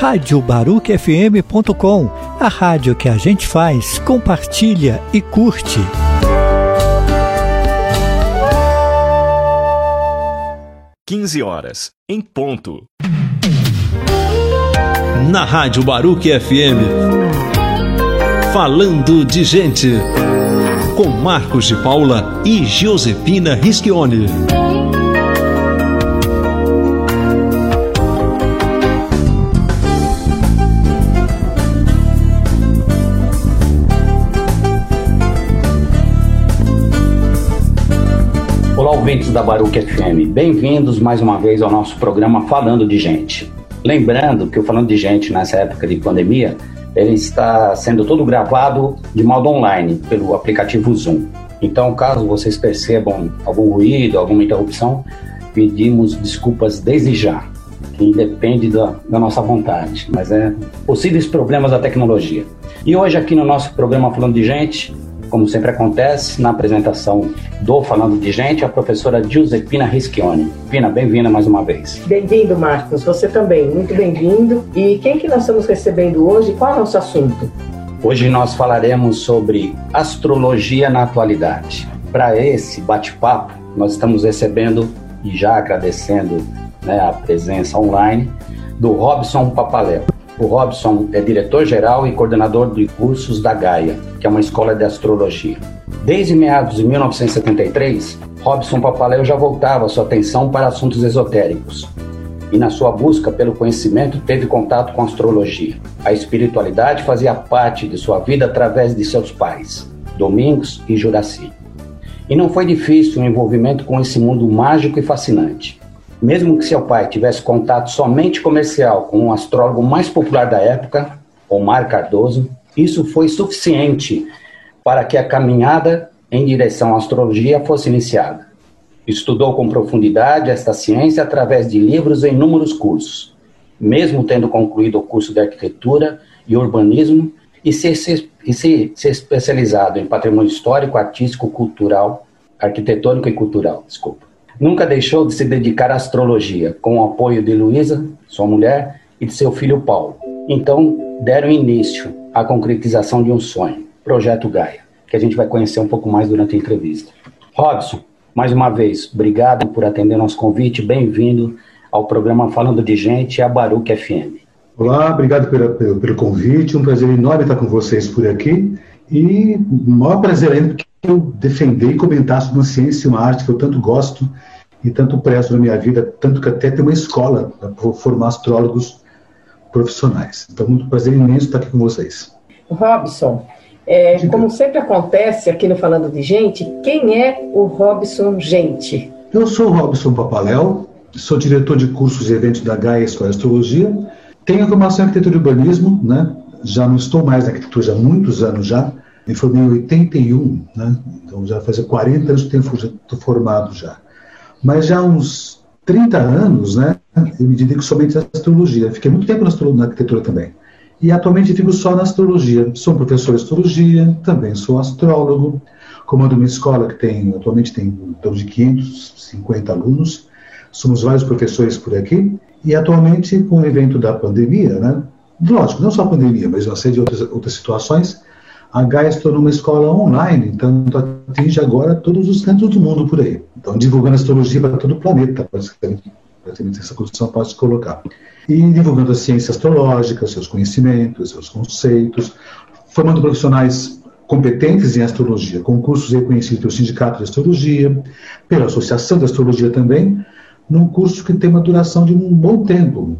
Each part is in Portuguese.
radiobaruquefm.com, a rádio que a gente faz, compartilha e curte. Quinze horas, em ponto. Na Rádio Baruque FM. Falando de gente. Com Marcos de Paula e Josepina Rischione. Ouvintes da Baruch FM, bem-vindos mais uma vez ao nosso programa Falando de Gente. Lembrando que o Falando de Gente nessa época de pandemia, ele está sendo todo gravado de modo online pelo aplicativo Zoom. Então, caso vocês percebam algum ruído, alguma interrupção, pedimos desculpas desde já, que independe da, da nossa vontade, mas é possíveis problemas da tecnologia. E hoje aqui no nosso programa Falando de Gente, como sempre acontece, na apresentação do Falando de Gente, a professora Giuseppina Rischione. Pina, bem-vinda mais uma vez. Bem-vindo, Marcos. Você também, muito bem-vindo. E quem que nós estamos recebendo hoje? Qual é o nosso assunto? Hoje nós falaremos sobre astrologia na atualidade. Para esse bate-papo, nós estamos recebendo e já agradecendo né, a presença online do Robson Papaléu. O Robson é diretor-geral e coordenador de cursos da Gaia, que é uma escola de astrologia. Desde meados de 1973, Robson Papaléu já voltava sua atenção para assuntos esotéricos. E na sua busca pelo conhecimento, teve contato com a astrologia. A espiritualidade fazia parte de sua vida através de seus pais, Domingos e Juraci. E não foi difícil o envolvimento com esse mundo mágico e fascinante. Mesmo que seu pai tivesse contato somente comercial com o astrólogo mais popular da época, Omar Cardoso, isso foi suficiente para que a caminhada em direção à astrologia fosse iniciada. Estudou com profundidade esta ciência através de livros e inúmeros cursos, mesmo tendo concluído o curso de arquitetura e urbanismo e se, se, se, se especializado em patrimônio histórico, artístico, cultural, arquitetônico e cultural, desculpa. Nunca deixou de se dedicar à astrologia, com o apoio de Luísa, sua mulher, e de seu filho Paulo. Então, deram início à concretização de um sonho, Projeto Gaia, que a gente vai conhecer um pouco mais durante a entrevista. Robson, mais uma vez, obrigado por atender nosso convite, bem-vindo ao programa Falando de Gente, a Baruch FM. Olá, obrigado pelo, pelo, pelo, convite, um prazer enorme estar com vocês por aqui e maior prazer ainda porque eu defender e comentar sobre uma ciência e uma arte que eu tanto gosto e tanto prezo na minha vida, tanto que até tem uma escola para formar astrólogos profissionais. Então, muito prazer imenso estar aqui com vocês. Robson, é, como sempre acontece aqui no Falando de Gente, quem é o Robson Gente? Eu sou o Robson Papaléu, sou diretor de cursos e eventos da Gaia Escola de Astrologia, tenho formação em arquitetura e urbanismo, né? já não estou mais na arquitetura há muitos anos já, me formei em 81, né? então já faz 40 anos que estou formado já. Mas já há uns 30 anos, né, eu me dedico somente à astrologia. Fiquei muito tempo na, arquitetura também. E atualmente fico só na astrologia. Sou professor de astrologia, também sou astrólogo, comando uma escola que tem, atualmente tem em torno de 550 alunos. Somos vários professores por aqui. E atualmente, com o evento da pandemia, né, lógico, não só a pandemia, mas uma série de outras, outras situações, a Gaia se tornou uma escola online, então atinge agora todos os cantos do mundo por aí. Então, divulgando astrologia para todo o planeta, praticamente, praticamente essa condição pode se colocar. E divulgando a ciência astrológica, seus conhecimentos, seus conceitos, formando profissionais competentes em astrologia, concursos reconhecidos pelo Sindicato de Astrologia, pela Associação de Astrologia também, num curso que tem uma duração de um bom tempo,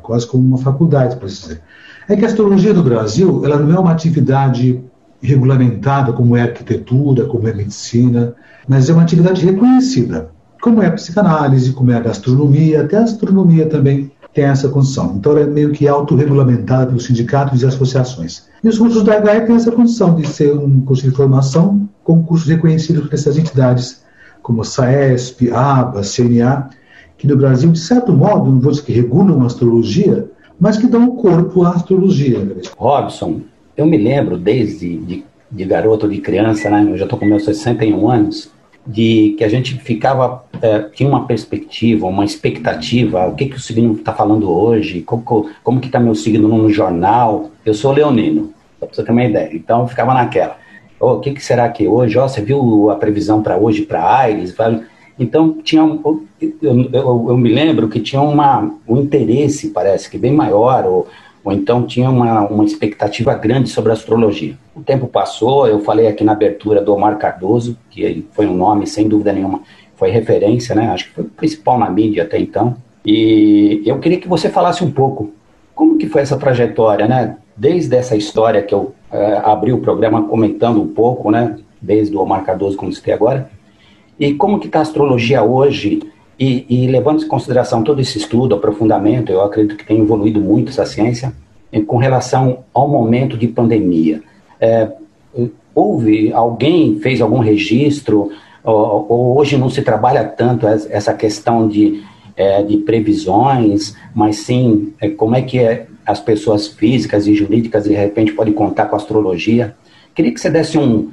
quase como uma faculdade, para dizer. É que a astrologia do Brasil, ela não é uma atividade regulamentada, como é arquitetura, como é medicina, mas é uma atividade reconhecida, como é a psicanálise, como é a gastronomia, até a astronomia também tem essa condição. Então, ela é meio que autorregulamentada pelos sindicatos e associações. E os cursos da HE têm essa condição de ser um curso de formação com cursos reconhecidos por essas entidades, como a SAESP, ABA, CNA, que no Brasil, de certo modo, não vou dizer que regulam a astrologia, mas que dão corpo à astrologia. Robson, eu me lembro desde de, de garoto, de criança, né? Eu já estou com meus 61 anos. de que a gente ficava, é, tinha uma perspectiva, uma expectativa, o que, que o signo está falando hoje, como, como que está meu signo no jornal. Eu sou leonino, para você ter uma ideia. Então, ficava naquela. Oh, o que, que será que hoje? Oh, você viu a previsão para hoje para Aires? Então, tinha eu, eu, eu, me lembro que tinha uma, um interesse, parece que bem maior, ou, ou então tinha uma, uma expectativa grande sobre a astrologia. O tempo passou, eu falei aqui na abertura do Omar Cardoso, que foi um nome, sem dúvida nenhuma, foi referência, né? Acho que foi o principal na mídia até então. E eu queria que você falasse um pouco como que foi essa trajetória, né? Desde essa história que eu é, abri o programa comentando um pouco, né? Desde o Omar Cardoso, como citei agora, e como que está a astrologia hoje e, e, levando em consideração todo esse estudo, aprofundamento, eu acredito que tem evoluído muito essa ciência, com relação ao momento de pandemia. É, houve, alguém fez algum registro, ou, ou, hoje não se trabalha tanto essa questão de, é, de previsões, mas sim é, como é que é, as pessoas físicas e jurídicas de repente podem contar com a astrologia. Queria que você desse um,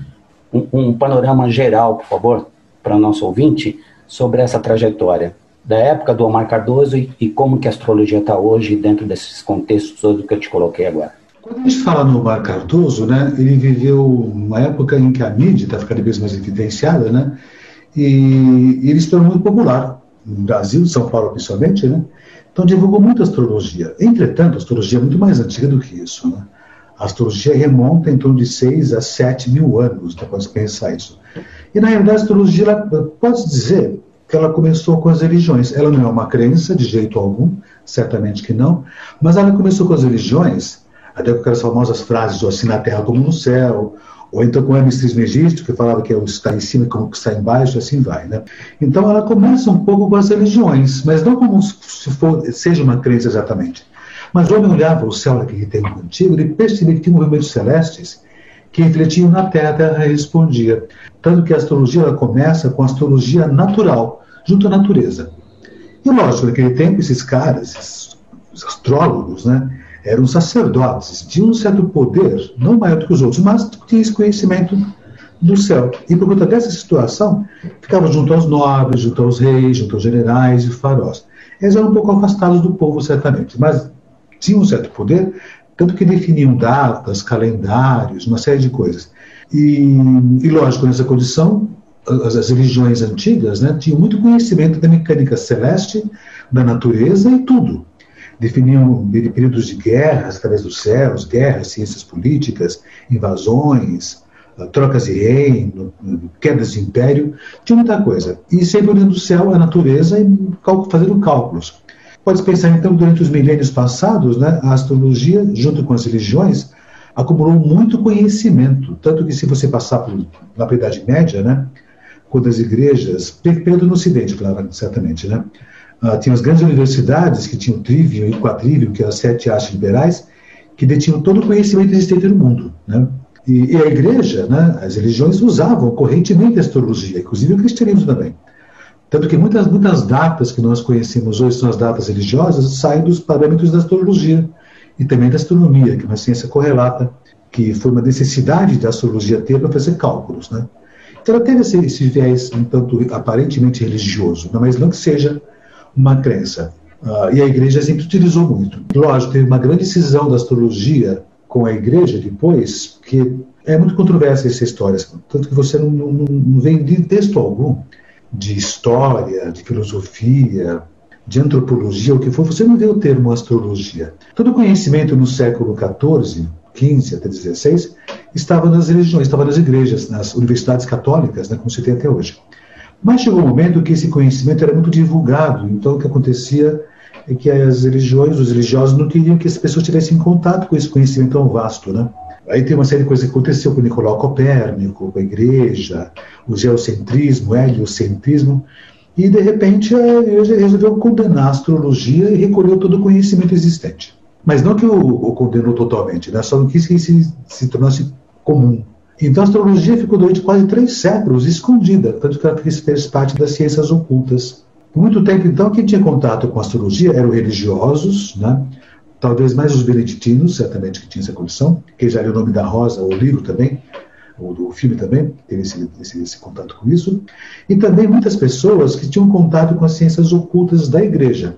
um, um panorama geral, por favor, para o nosso ouvinte, sobre essa trajetória da época do Omar Cardoso e, e como que a astrologia está hoje dentro desses contextos todos que eu te coloquei agora. Quando a gente fala no Omar Cardoso, né, ele viveu uma época em que a mídia está ficando vez mais evidenciada, né, e, ele se tornou muito popular no Brasil, São Paulo principalmente, né, então divulgou muito a astrologia. Entretanto, a astrologia é muito mais antiga do que isso, né. A astrologia remonta em torno de 6 a 7 mil anos, né, quando se pensar isso. E, na realidade, a astrologia, pode dizer que ela começou com as religiões. Ela não é uma crença, de jeito algum, certamente que não, mas ela começou com as religiões, até com aquelas famosas frases, ou assim na terra como no céu, ou então com Hermes Trismegisto, que falava que é o está em cima como que está embaixo, assim vai, né? Então ela começa um pouco com as religiões, mas não como se for, seja uma crença exatamente. Mas o homem olhava o céu naquele tempo antigo e percebia que tinha movimentos celestes que refletiam na Terra, a Terra respondia. Tanto que a astrologia ela começa com a astrologia natural, junto à natureza. E lógico, naquele tempo, esses caras, esses astrólogos, né, eram sacerdotes, tinham um certo poder, não maior do que os outros, mas tinham esse conhecimento do céu. E por conta dessa situação, ficavam junto aos nobres, junto aos reis, junto aos generais e faróis. Eles eram um pouco afastados do povo, certamente, mas tinham um certo poder, tanto que definiam datas, calendários, uma série de coisas. E, e lógico, nessa condição, as, as, religiões antigas né, tinham muito conhecimento da mecânica celeste, da natureza e tudo. Definiam períodos de guerras através dos céus, guerras, ciências políticas, invasões, ah, trocas de reino, quedas de império, tinha muita coisa. E sempre olhando o céu, a natureza e fazendo cálculos. Pode pensar, então, durante os milênios passados, né, a astrologia, junto com as religiões, acumulou muito conhecimento. Tanto que, se você passar por, na Idade Média, né, quando as igrejas, pelo no Ocidente, claro, certamente, né, uh, tinham as grandes universidades que tinham trivium e quadrivium, que eram as sete artes liberais, que detinham todo o conhecimento existente no mundo. Né? E, e, a igreja, né, as religiões usavam correntemente a astrologia, inclusive o cristianismo também. Tanto que muitas, muitas datas que nós conhecemos hoje são as datas religiosas, saem dos parâmetros da astrologia e também da astronomia, que é uma ciência correlata, que foi uma necessidade da astrologia ter para fazer cálculos. Né? Então ela teve esse, esse viés um tanto aparentemente religioso, mas não que seja uma crença. Uh, e a igreja sempre utilizou muito. Lógico, teve uma grande cisão da astrologia com a igreja depois, que é muito controversa essa história, tanto que você não, não, não texto algum de história, de filosofia, de antropologia, o que for, você não vê o termo astrologia. Todo conhecimento no século XIV, XV até XVI, estava nas religiões, estava nas igrejas, nas universidades católicas, né, como se tem até hoje. Mas chegou um momento que esse conhecimento era muito divulgado, então o que acontecia é que as religiões, os religiosos não queriam que as pessoas tivessem contato com esse conhecimento tão vasto, né? Aí tem uma série de coisas que aconteceu com Nicolau Copérnico, com a igreja, o geocentrismo, o heliocentrismo, e de repente a igreja resolveu condenar a astrologia e recolheu todo o conhecimento existente. Mas não que o, o condenou totalmente, né? só quis que se, se tornasse comum. Então a astrologia ficou durante quase três séculos escondida, tanto que ela fez parte das ciências ocultas. Por muito tempo, então, quem tinha contato com a astrologia eram religiosos, né? Talvez mais os beneditinos, certamente que tinham essa condição, que já era o nome da rosa, o livro também, o, o filme também teve esse, esse, esse, contato com isso, e também muitas pessoas que tinham contato com as ciências ocultas da igreja,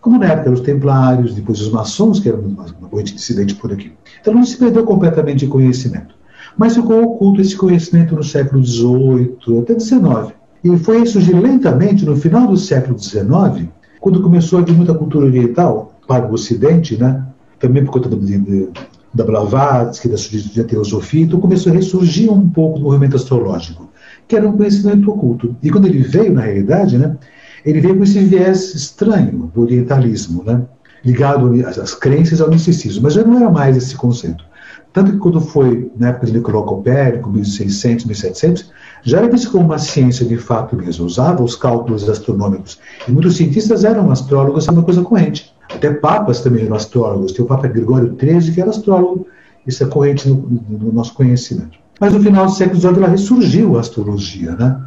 como na época os templários, depois os maçons, que eram uma, uma dissidente por aqui. Então não se perdeu completamente de conhecimento, mas ficou oculto esse conhecimento no século XVIII até XIX. E foi surgir lentamente no final do século XIX, quando começou a vir muita cultura oriental para o Ocidente, né? também por conta de, de, da Blavatsky, da, da teosofia, então começou a ressurgir um pouco do movimento astrológico, que era um conhecimento oculto. E quando ele veio, na realidade, né, ele veio com esse viés estranho do orientalismo, né, ligado às crenças ao misticismo, mas já não era mais esse conceito. Tanto que quando foi na época de Nicolau Copérnico, 1600, 1700, já era visto como uma ciência de fato mesmo, usava os cálculos astronômicos. E muitos cientistas eram astrólogos, é uma coisa corrente. Até papas também eram astrólogos. Tem o Papa Gregório XIII, que era astrólogo. Isso é corrente no, no nosso conhecimento. Mas no final do século XIX ela ressurgiu a astrologia, né?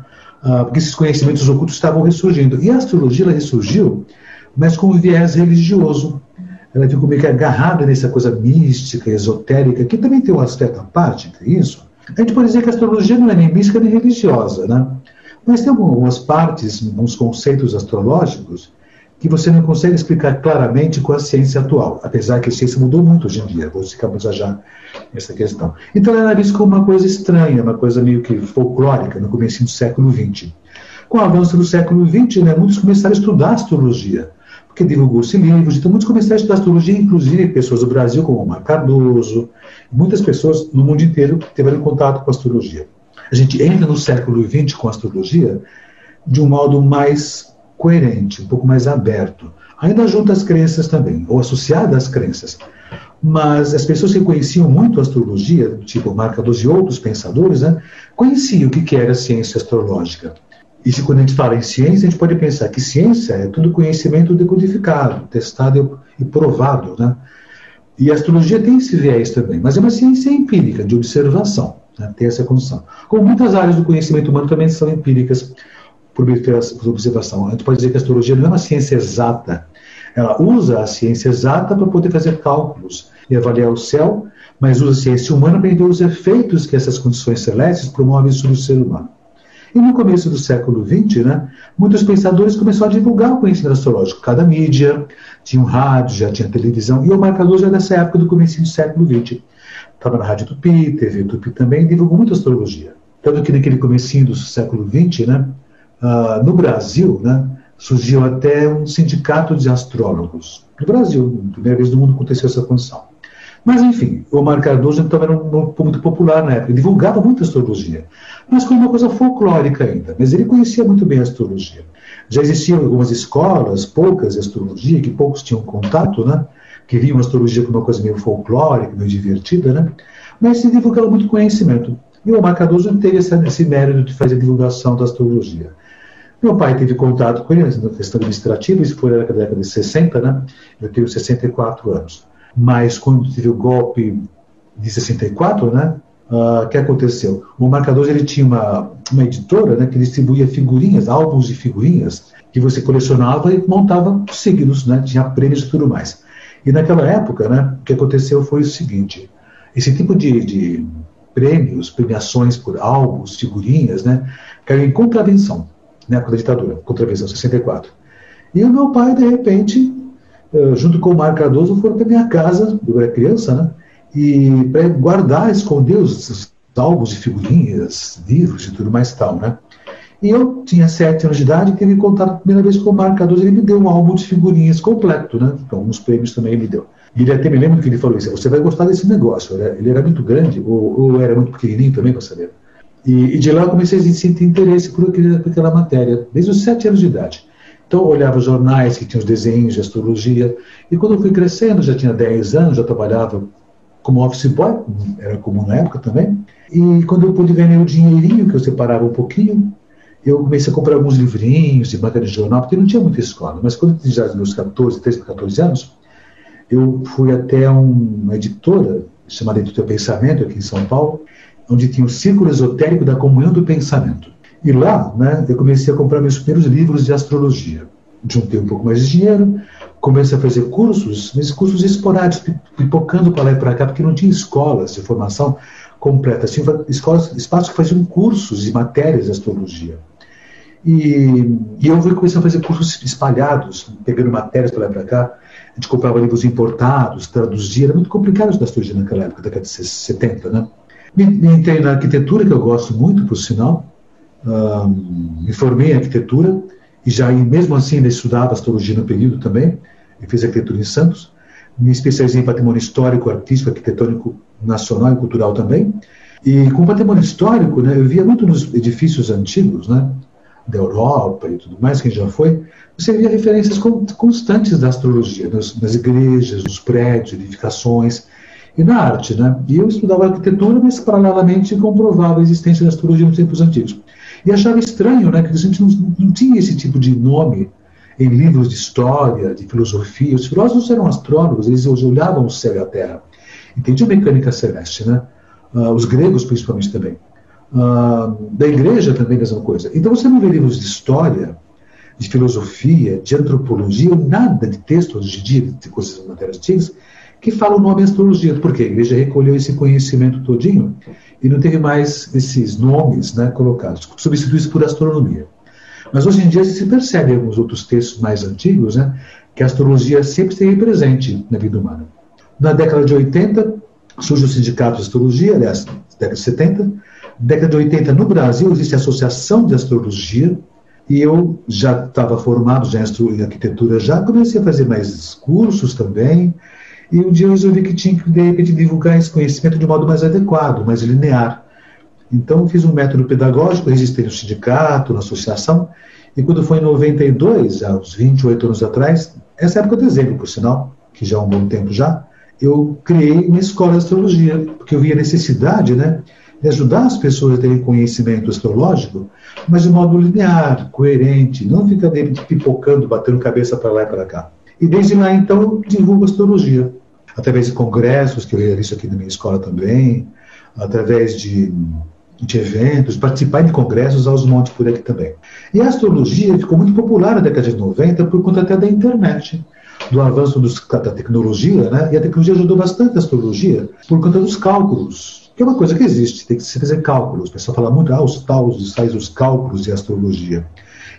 Ah, porque esses conhecimentos ocultos estavam ressurgindo. E a astrologia ela ressurgiu, mas com um viés religioso. Ela ficou meio que agarrada nessa coisa mística, esotérica, que também tem uma certa parte entre isso. A gente pode dizer que a astrologia não é nem mística nem religiosa, né? Mas tem algumas partes, alguns conceitos astrológicos que você não consegue explicar claramente com a ciência atual, apesar que a ciência mudou muito hoje em dia, vou já já essa questão. Então ela era vista como uma coisa estranha, uma coisa meio que folclórica no começo do século XX. Com o avanço do século XX, né, muitos começaram a estudar astrologia, porque divulgou-se livros, então muitos começaram a estudar astrologia, inclusive pessoas do Brasil, como Omar Cardoso, muitas pessoas no mundo inteiro tiveram contato com a astrologia. A gente entra no século XX com a astrologia de um modo mais coerente, um pouco mais aberto. Ainda junto às crenças também, ou associado às crenças. Mas as pessoas que conheciam muito a astrologia, tipo Marcadores e outros pensadores, né, conheciam o que era a ciência astrológica. E se quando a gente fala em ciência, a gente pode pensar que ciência é tudo conhecimento decodificado, testado e provado. Né? E a astrologia tem esse viés também, mas é uma ciência empírica, de observação, né? tem essa condição. Como muitas áreas do conhecimento humano também são empíricas, por observação. A gente pode dizer que a astrologia não é uma ciência exata. Ela usa a ciência exata para poder fazer cálculos e avaliar o céu, mas usa a ciência humana para entender os efeitos que essas condições celestes promovem sobre o ser humano. E no começo do século XX, né, muitos pensadores começaram a divulgar o conhecimento astrológico. Cada mídia tinha um rádio, já tinha televisão, e o marcador já é dessa época do começo do século XX. Estava na Rádio Tupi, TV Tupi também, divulgou muito astrologia. Tanto que naquele comecinho do século XX, né, Uh, no Brasil, né, surgiu até um sindicato de astrólogos. No Brasil, primeira vez no mundo aconteceu essa condição. Mas, enfim, o Omar Cardoso então era um muito popular na época, divulgava muito astrologia, mas como uma coisa folclórica ainda. Mas ele conhecia muito bem a astrologia. Já existiam algumas escolas, poucas de astrologia, que poucos tinham contato, né? que viam a astrologia como uma coisa meio folclórica, meio divertida, né? mas se divulgava muito conhecimento. E o Omar Cardoso teve esse, esse mérito de fazer a divulgação da astrologia. Meu pai teve contato com ele na questão administrativa, isso foi na década de 60, né? Eu tenho 64 anos. Mas quando teve o golpe de 64, né? Uh, que aconteceu? O Marcador ele tinha uma, uma editora né, que distribuía figurinhas, álbuns de figurinhas, que você colecionava e montava signos, né? Tinha prêmios e tudo mais. E naquela época, né? O que aconteceu foi o seguinte: esse tipo de, de prêmios, premiações por álbuns, figurinhas, né? Caiu em contravenção época da ditadura, contra a visão 64. E o meu pai, de repente, eh, junto com o Mário Cardoso, foram para minha casa, eu era criança, né? E para guardar, esconder os, álbuns e figurinhas, livros e tudo mais tal, né? E eu tinha sete anos de idade e tive contato a primeira vez com o Mário Cardoso. Ele me deu um álbum de figurinhas completo, né? Então, alguns prêmios também ele me deu. E ele até me lembra que ele falou isso: você vai gostar desse negócio. Ele era muito grande, ou, ou era muito pequenininho também, para saber. E, e, de lá eu comecei a sentir interesse por, por aquela matéria, desde os sete anos de idade. Então eu olhava jornais que tinham os desenhos de astrologia, e quando eu fui crescendo, já tinha 10 anos, já trabalhava como office boy, era comum na época também, e quando eu pude ganhar o dinheirinho, que eu separava um pouquinho, eu comecei a comprar alguns livrinhos de matéria de jornal, porque não tinha muita escola, mas quando eu tinha já meus 14, 13 para 14 anos, eu fui até uma editora, chamada Editora Pensamento, aqui em São Paulo, onde tinha o Círculo Esotérico da Comunhão do Pensamento. E lá, né, eu comecei a comprar meus primeiros livros de astrologia. Juntei um pouco mais de dinheiro, comecei a fazer cursos, mas cursos esporádicos, pipocando para lá e para cá, porque não tinha escolas de formação completa. Tinha escolas, espaços que faziam cursos e matérias de astrologia. E, e eu fui começar a fazer cursos espalhados, pegando matérias para lá e para cá. A gente comprava livros importados, traduzia. Era muito complicado estudar astrologia naquela época, década de 70, né? Entrei na arquitetura, que eu gosto muito, por sinal. Um, me formei em arquitetura e já mesmo assim ainda estudava astrologia no período também. Eu fiz arquitetura em Santos. Me especializei em patrimônio histórico, artístico, arquitetônico nacional e cultural também. E com patrimônio histórico, né, eu via muito nos edifícios antigos, né, da Europa e tudo mais, quem já foi, você via referências constantes da astrologia, nas, nas igrejas, nos prédios, edificações e na arte. Né? E eu estudava arquitetura, mas paralelamente comprovava a existência da astrologia nos tempos antigos. E achava estranho né, que a gente não, não tinha esse tipo de nome em livros de história, de filosofia. Os filósofos eram astrólogos, eles olhavam o céu e a terra. Entendiam mecânica celeste, né? Uh, os gregos, principalmente, também. Uh, da igreja também, a mesma coisa. Então, você não vê livros de história, de filosofia, de antropologia, nada de texto hoje em dia, de coisas matérias antigas, que fala o nome astrologia. Porque a igreja recolheu esse conhecimento todinho e não teve mais esses nomes né, colocados, substituídos por astronomia. Mas hoje em dia se percebe em alguns outros textos mais antigos né, que a astrologia sempre esteve presente na vida humana. Na década de 80, surge o sindicato de astrologia, aliás, década de 70. Década de 80, no Brasil, existe a Associação de Astrologia, e eu já estava formado já em arquitetura, já comecei a fazer mais cursos também, e um dia eu resolvi que tinha que, de repente, divulgar esse conhecimento de modo mais adequado, mais linear. Então, fiz um método pedagógico, registrei no sindicato, na associação, e quando foi em 92, há uns 28 anos atrás, essa época de dezembro, por sinal, que já há um bom tempo já, eu criei uma escola de astrologia, porque eu via a necessidade, né, de ajudar as pessoas a terem conhecimento astrológico, mas de modo linear, coerente, não ficar pipocando, batendo cabeça para lá e para cá. E desde lá, então, divulgo astrologia, através de congressos, que eu realizo aqui na minha escola também, através de de eventos, participar de congressos aos montes por aqui também. E a astrologia ficou muito popular na década de 90 por conta até da internet, do avanço dos, da tecnologia, né? E a tecnologia ajudou bastante a astrologia por conta dos cálculos, que é uma coisa que existe, tem que se fazer cálculos. O pessoal fala muito, ah, os taus, sais os cálculos e astrologia.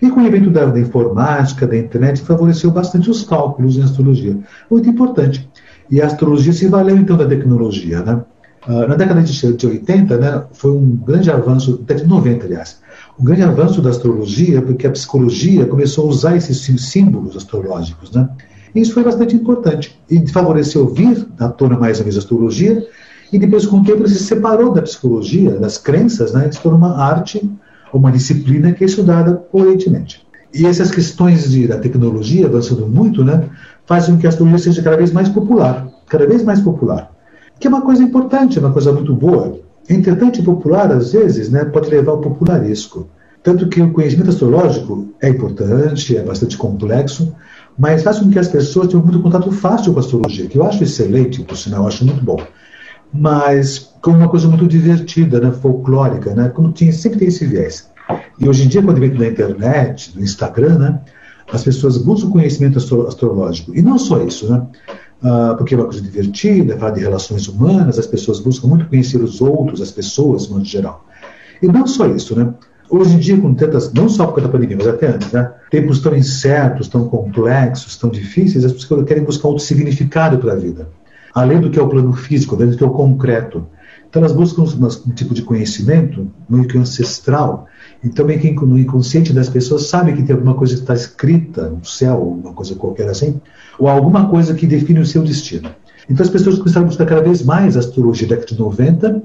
E com o evento da, da, informática, da internet, favoreceu bastante os cálculos em astrologia. Muito importante. E a astrologia se valeu então da tecnologia, né? Uh, na década de, de 80, né, foi um grande avanço, década de 90, aliás, um grande avanço da astrologia, porque a psicologia começou a usar esses símbolos astrológicos, né? E isso foi bastante importante e favoreceu vir à tona mais a mesma astrologia e depois com o tempo se separou da psicologia, das crenças, né? Se tornou uma arte, uma disciplina que é estudada coerentemente. E essas questões de, da tecnologia avançando muito, né, fazem com que a astrologia seja cada vez mais popular, cada vez mais popular que é uma coisa importante, uma coisa muito boa. Entretanto, popular, às vezes, né, pode levar ao popularesco. Tanto que o conhecimento astrológico é importante, é bastante complexo, mas faz com que as pessoas tenham muito contato fácil com a astrologia, que eu acho excelente, por sinal, eu acho muito bom. Mas como uma coisa muito divertida, né, folclórica, né, como tinha, sempre tem esse viés. E hoje em dia, quando vem na internet, no Instagram, né, as pessoas buscam conhecimento astro astrológico. E não só isso, né? uh, porque é uma coisa divertida, falar de relações humanas, as pessoas buscam muito conhecer os outros, as pessoas, no modo geral. E não só isso, né? Hoje em dia, com tantas, não só por causa da pandemia, mas até antes, né? Tempos tão incertos, tão complexos, tão difíceis, as pessoas querem buscar outro significado para a vida. Além do que é o plano físico, além do que é o concreto. Então, elas buscam um tipo de conhecimento meio que ancestral. Então, meio que no inconsciente das pessoas sabe que tem alguma coisa que está escrita no céu, uma coisa qualquer assim, ou alguma coisa que define o seu destino. Então, as pessoas começaram a buscar cada vez mais a astrologia da década de 90,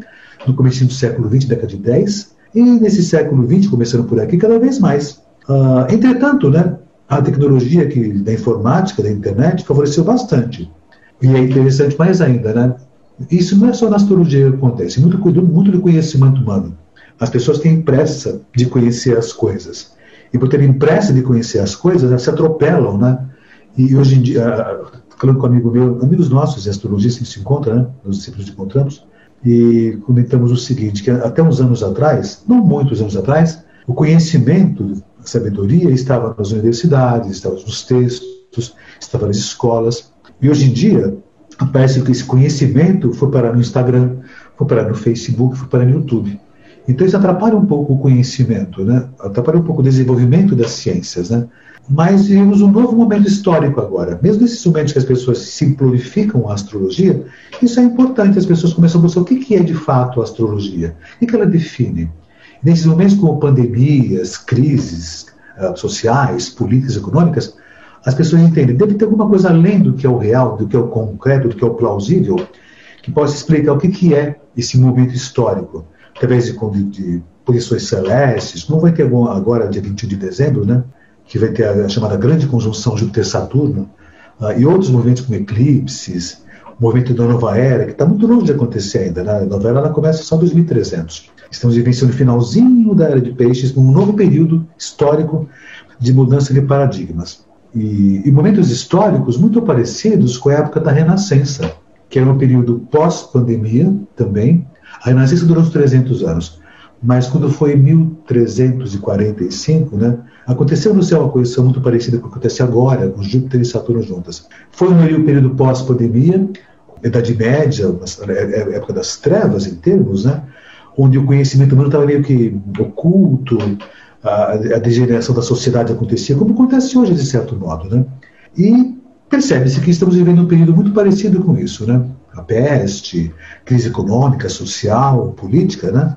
no começo do século 20, década de 10, e nesse século 20, começando por aqui, cada vez mais. Uh, entretanto, né, a tecnologia que, da informática, da internet, favoreceu bastante. E é interessante mais ainda, né? Isso não é só na astrologia que acontece, muito, muito do conhecimento humano. As pessoas têm pressa de conhecer as coisas. E por terem pressa de conhecer as coisas, elas se atropelam, né? E hoje em dia, falando com um amigo meu, amigos nossos de astrologia, que se encontram, né? Nós sempre nos encontramos, e comentamos o seguinte, que até uns anos atrás, não muitos anos atrás, o conhecimento, a sabedoria estava nas universidades, estava nos textos, estava nas escolas. E hoje em dia, parece que esse conhecimento foi parar no Instagram, foi parar no Facebook, foi parar no YouTube. Então isso atrapalha um pouco o conhecimento, né? atrapalha um pouco o desenvolvimento das ciências. Né? Mas vivemos um novo momento histórico agora. Mesmo nesses momentos que as pessoas simplificam a astrologia, isso é importante. As pessoas começam a buscar o que é de fato a astrologia, o que ela define. Nesses momentos como pandemias, crises uh, sociais, políticas, econômicas, as pessoas entendem, deve ter alguma coisa além do que é o real, do que é o concreto, do que é o plausível, que possa explicar o que é esse momento histórico através de, de posições celestes, como vai ter agora, dia 21 de dezembro, né, que vai ter a, chamada grande conjunção Júpiter-Saturno, uh, e outros movimentos como eclipses, o movimento da nova era, que está muito longe de acontecer ainda. Né? A nova era ela começa só em 2300. Estamos vivenciando o finalzinho da era de peixes, num novo período histórico de mudança de paradigmas. E, e momentos históricos muito parecidos com a época da Renascença, que era um período pós-pandemia também, a Renascença durou uns 300 anos, mas quando foi 1345, né, aconteceu no céu uma coisa muito parecida com o que acontece agora, com Júpiter e Saturno juntas. Foi no período pós-pandemia, Idade Média, é, é, época das trevas em termos, né, onde o conhecimento humano estava meio que oculto, a, a, degeneração da sociedade acontecia, como acontece hoje, de certo modo. Né? E percebe-se que estamos vivendo um período muito parecido com isso. Né? A peste, crise econômica, social, política, né?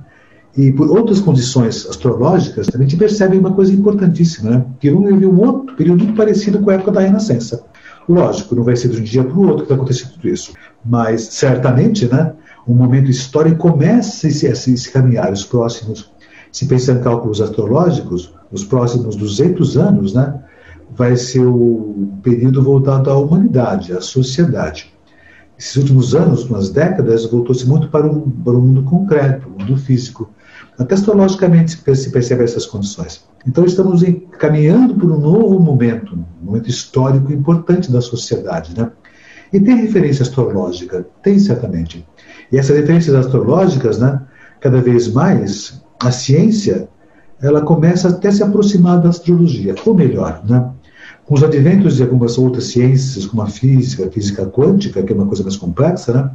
E por outras condições astrológicas, também a gente percebe uma coisa importantíssima, né? Que um vive um outro período muito parecido com a época da Renascença. Lógico, não vai ser de um dia para o outro que vai acontecer tudo isso, mas certamente, né? Um momento histórico começa a se, a se caminhar os próximos, se pensar em cálculos astrológicos, os próximos 200 anos, né? Vai ser o período voltado à humanidade, à sociedade esses últimos anos, umas décadas, voltou-se muito para o, para o mundo concreto, o mundo físico. Até astrologicamente se percebe essas condições. Então estamos caminhando por um novo momento, um momento histórico importante da sociedade. Né? E tem referência astrológica? Tem, certamente. E essas referências astrológicas, né, cada vez mais, a ciência ela começa até a se aproximar da astrologia, ou melhor, né, com os adventos de algumas outras ciências, como a física, a física quântica, que é uma coisa mais complexa, né?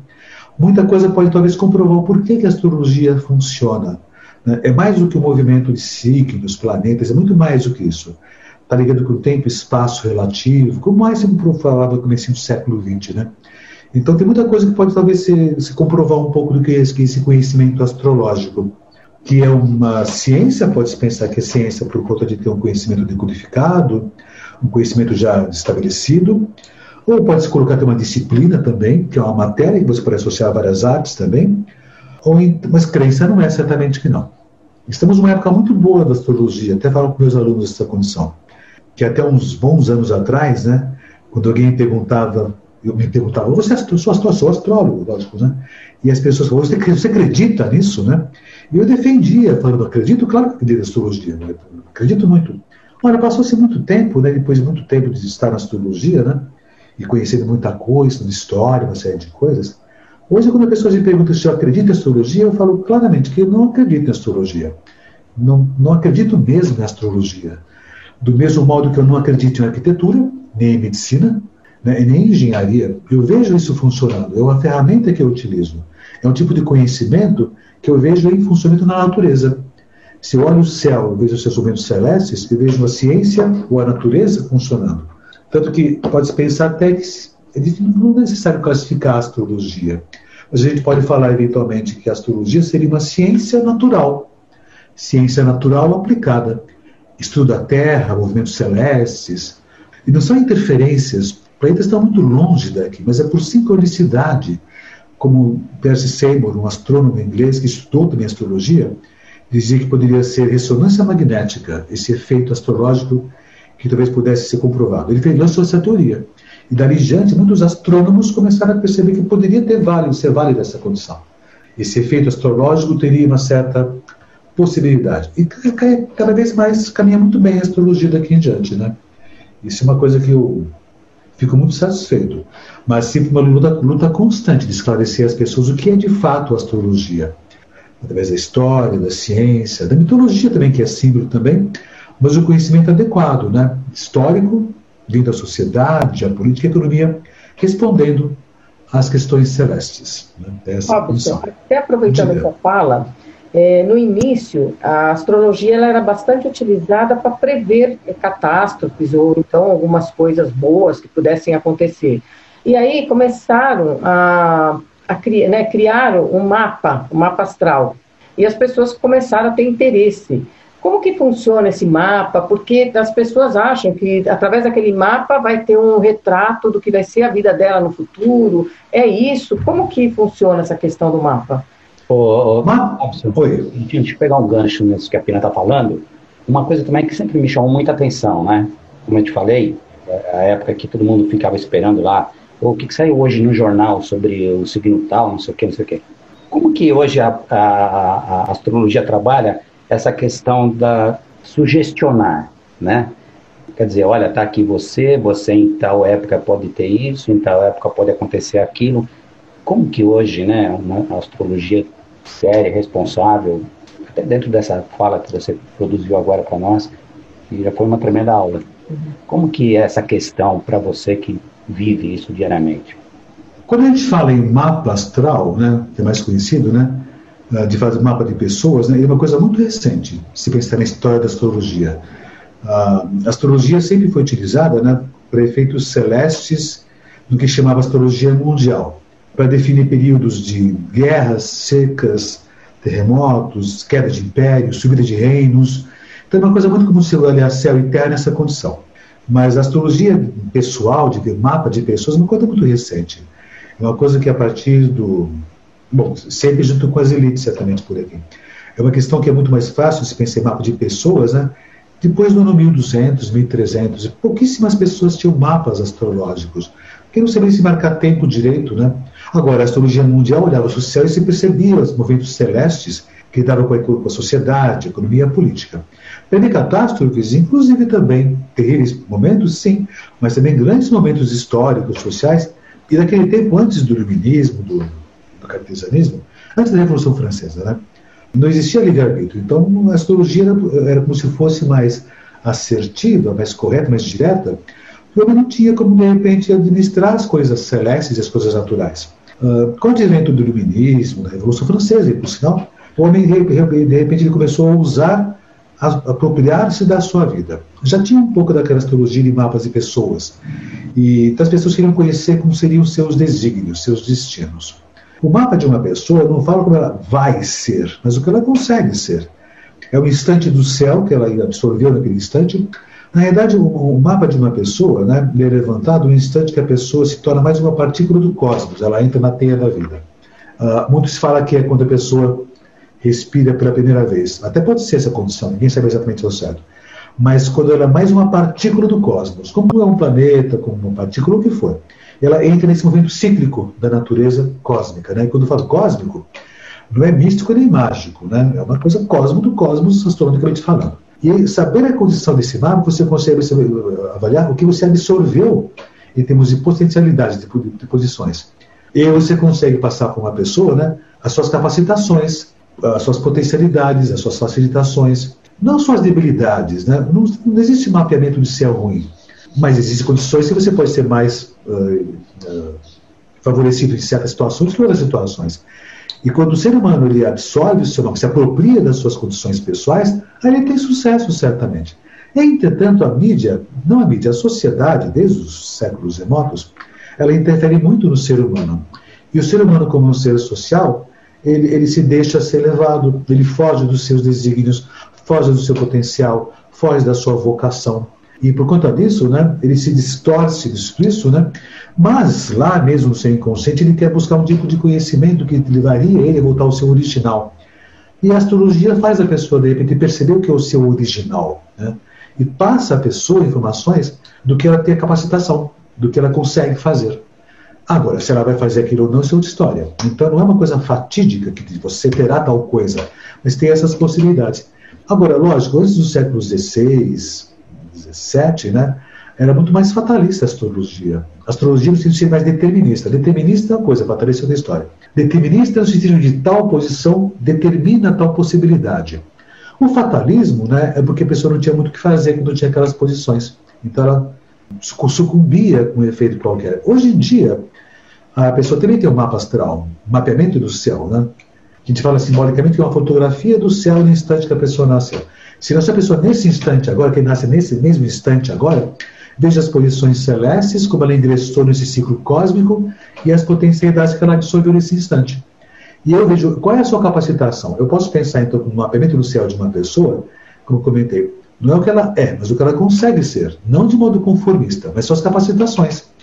muita coisa pode talvez comprovar o porquê que a astrologia funciona. Né? É mais do que o movimento de signos, planetas, é muito mais do que isso. Está ligado com o tempo espaço relativo, como mais se falava no começo do século XX. Né? Então tem muita coisa que pode talvez se, se comprovar um pouco do que é esse conhecimento astrológico que é uma ciência, pode-se pensar que é ciência por conta de ter um conhecimento decodificado, um conhecimento já estabelecido, ou pode-se colocar que é uma disciplina também, que é uma matéria que você pode associar a várias artes também, ou em, mas crença não é certamente que não. Estamos numa época muito boa da astrologia, até falo com meus alunos essa condição, que até uns bons anos atrás, né, quando alguém perguntava, eu me perguntava, você é sou, sou, sou astrólogo, lógico, né? E as pessoas falavam, você, você acredita nisso, né? E eu defendia, falando, acredito, claro que acredito na astrologia, né? acredito muito. Olha, passou-se muito tempo, né, depois de muito tempo de estar na astrologia, né, e conhecendo muita coisa, história, uma série de coisas. Hoje, quando a pessoa me pergunta se eu acredito em astrologia, eu falo claramente que eu não acredito em astrologia. Não, não acredito mesmo em astrologia. Do mesmo modo que eu não acredito em arquitetura, nem em medicina, né, nem em engenharia. Eu vejo isso funcionando, é uma ferramenta que eu utilizo. É um tipo de conhecimento que eu vejo em funcionamento na natureza. Se eu olho o céu, eu vejo os seus momentos celestes, eu vejo a ciência ou a natureza funcionando. Tanto que pode-se pensar até que é não é necessário classificar a astrologia, mas a gente pode falar eventualmente que a astrologia seria uma ciência natural, ciência natural aplicada. Estudo da Terra, movimentos celestes, e não são interferências, planetas estão muito longe daqui, mas é por sincronicidade, como Percy Seymour, um astrônomo inglês que estudou também astrologia, dizia que poderia ser ressonância magnética, esse efeito astrológico que talvez pudesse ser comprovado. Ele lançou essa teoria. E dali em diante, muitos astrônomos começaram a perceber que poderia ter válido, ser válida essa condição. Esse efeito astrológico teria uma certa possibilidade. E cada vez mais caminha muito bem a astrologia daqui em diante, né? Isso é uma coisa que eu fico muito satisfeito. Mas sempre uma luta, luta constante de esclarecer às pessoas o que é de fato a astrologia através da história, da ciência, da mitologia também, que é símbolo também, mas o conhecimento adequado, né? histórico, vindo da sociedade, a política e a economia, respondendo às questões celestes. Né? Essa Robson, até aproveitando a sua fala, é, no início, a astrologia ela era bastante utilizada para prever catástrofes ou então algumas coisas boas que pudessem acontecer. E aí começaram a, a criar, né, criaram um mapa, um mapa astral. E as pessoas começaram a ter interesse. Como que funciona esse mapa? Porque as pessoas acham que através daquele mapa vai ter um retrato do que vai ser a vida dela no futuro. É isso? Como que funciona essa questão do mapa? Ô, Robson, Oi. deixa eu pegar um gancho nisso que a Pina está falando. Uma coisa também que sempre me chamou muita atenção, né? Como eu te falei, é, a época que todo mundo ficava esperando lá, o que, que saiu hoje no jornal sobre o signo tal, não sei o que, não sei o que. Como que hoje a, a, a astrologia trabalha essa questão da sugestionar, né? Quer dizer, olha, tá aqui você, você em tal época pode ter isso, em tal época pode acontecer aquilo. Como que hoje, né, uma astrologia séria, responsável, até dentro dessa fala que você produziu agora para nós, já foi uma tremenda aula. Uhum. Como que é essa questão para você que vive isso diariamente? Quando a gente fala em mapa astral, né, que é mais conhecido, né, eh, de fazer mapa de pessoas, né, é uma coisa muito recente, se pensar na história da astrologia. A astrologia sempre foi utilizada né, para efeitos celestes do que chamava astrologia mundial para definir períodos de guerras, secas, terremotos, queda de impérios, subida de reinos. Então é uma coisa muito como se olhar céu e terra nessa condição. Mas a astrologia pessoal, de mapa de pessoas, é uma coisa muito recente. É uma coisa que a partir do. Bom, sempre junto com as elites, certamente por aqui. É uma questão que é muito mais fácil se pensar em mapa de pessoas, né? Depois do ano 1200, 1300, pouquíssimas pessoas tinham mapas astrológicos, porque não sabiam se marcar tempo direito, né? Agora, a astrologia mundial olhava o céu e se percebia os movimentos celestes que davam com a sociedade, a economia a política. Teve catástrofes, inclusive também terríveis momentos, sim, mas também grandes momentos históricos, sociais, e naquele tempo, antes do iluminismo, do, do cartesianismo, antes da Revolução Francesa, né? não existia livre-arbítrio. Então, a astrologia era, era, como se fosse mais assertiva, mais correta, mais direta, porque não tinha como, de repente, administrar as coisas celestes e as coisas naturais. Uh, com o advento do iluminismo, da Revolução Francesa, e por sinal, o homem, de repente, ele começou a usar, a apropriar-se da sua vida. Já tinha um pouco daquela astrologia de mapas de pessoas. E então, as pessoas queriam conhecer como seriam seus desígnios, seus destinos. O mapa de uma pessoa não fala como ela vai ser, mas o que ela consegue ser. É o instante do céu que ela absorveu naquele instante. Na realidade, o mapa de uma pessoa né, é levantado no instante que a pessoa se torna mais uma partícula do cosmos, ela entra na teia da vida. Uh, muito se fala que é quando a pessoa respira pela primeira vez. Até pode ser essa condição, ninguém sabe exatamente o certo. Mas quando ela é mais uma partícula do cosmos, como é um planeta, como uma partícula, o que for ela entra nesse movimento cíclico da natureza cósmica. Né? E quando eu falo cósmico, não é místico nem mágico, né? é uma coisa cosmo do cosmos, astronomicamente falando. E saber a condição desse mapa, você consegue avaliar o que você absorveu em termos de potencialidades, de, de posições. E você consegue passar para uma pessoa né, as suas capacitações, as suas potencialidades, as suas facilitações, não suas debilidades. Né? Não, não existe mapeamento de céu ruim. Mas existem condições que você pode ser mais uh, uh, favorecido em certas situações que outras situações. E quando o ser humano ele absorve o seu nome, se apropria das suas condições pessoais, aí ele tem sucesso, certamente. Entretanto, a mídia, não a mídia, a sociedade, desde os séculos remotos, ela interfere muito no ser humano. E o ser humano, como um ser social, ele, ele se deixa ser levado, ele foge dos seus desígnios, foge do seu potencial, foge da sua vocação. E por conta disso, né, ele se distorce disso, né? Mas lá mesmo no seu inconsciente ele quer buscar um tipo de conhecimento que levaria ele a voltar ao seu original. E a astrologia faz a pessoa de repente perceber o que é o seu original, né? E passa à pessoa informações do que ela tem a capacitação, do que ela consegue fazer. Agora, se ela vai fazer aquilo ou não, isso é outra história. Então não é uma coisa fatídica que você terá tal coisa, mas tem essas possibilidades. Agora, lógico, antes do século XVI, 17, né, era muito mais fatalista a astrologia. A astrologia no sentido de ser mais determinista. Determinista é uma coisa, fatalista é outra história. Determinista no sentido de tal posição determina tal possibilidade. O fatalismo né, é porque a pessoa não tinha muito o que fazer quando tinha aquelas posições. Então ela sucumbia com um efeito qualquer. Hoje em dia, a pessoa também tem um mapa astral, um mapeamento do céu, né? A gente fala simbolicamente que é uma fotografia do céu no instante que a pessoa nasceu. Se essa pessoa nesse instante agora, que nasce nesse mesmo instante agora, veja as posições celestes, como ela ingressou nesse ciclo cósmico e as potencialidades que ela absorveu nesse instante. E eu vejo qual é a sua capacitação. Eu posso pensar então no mapeamento do céu de uma pessoa, como comentei, não é o que ela é, mas o que ela consegue ser, não de modo conformista, mas suas capacitações.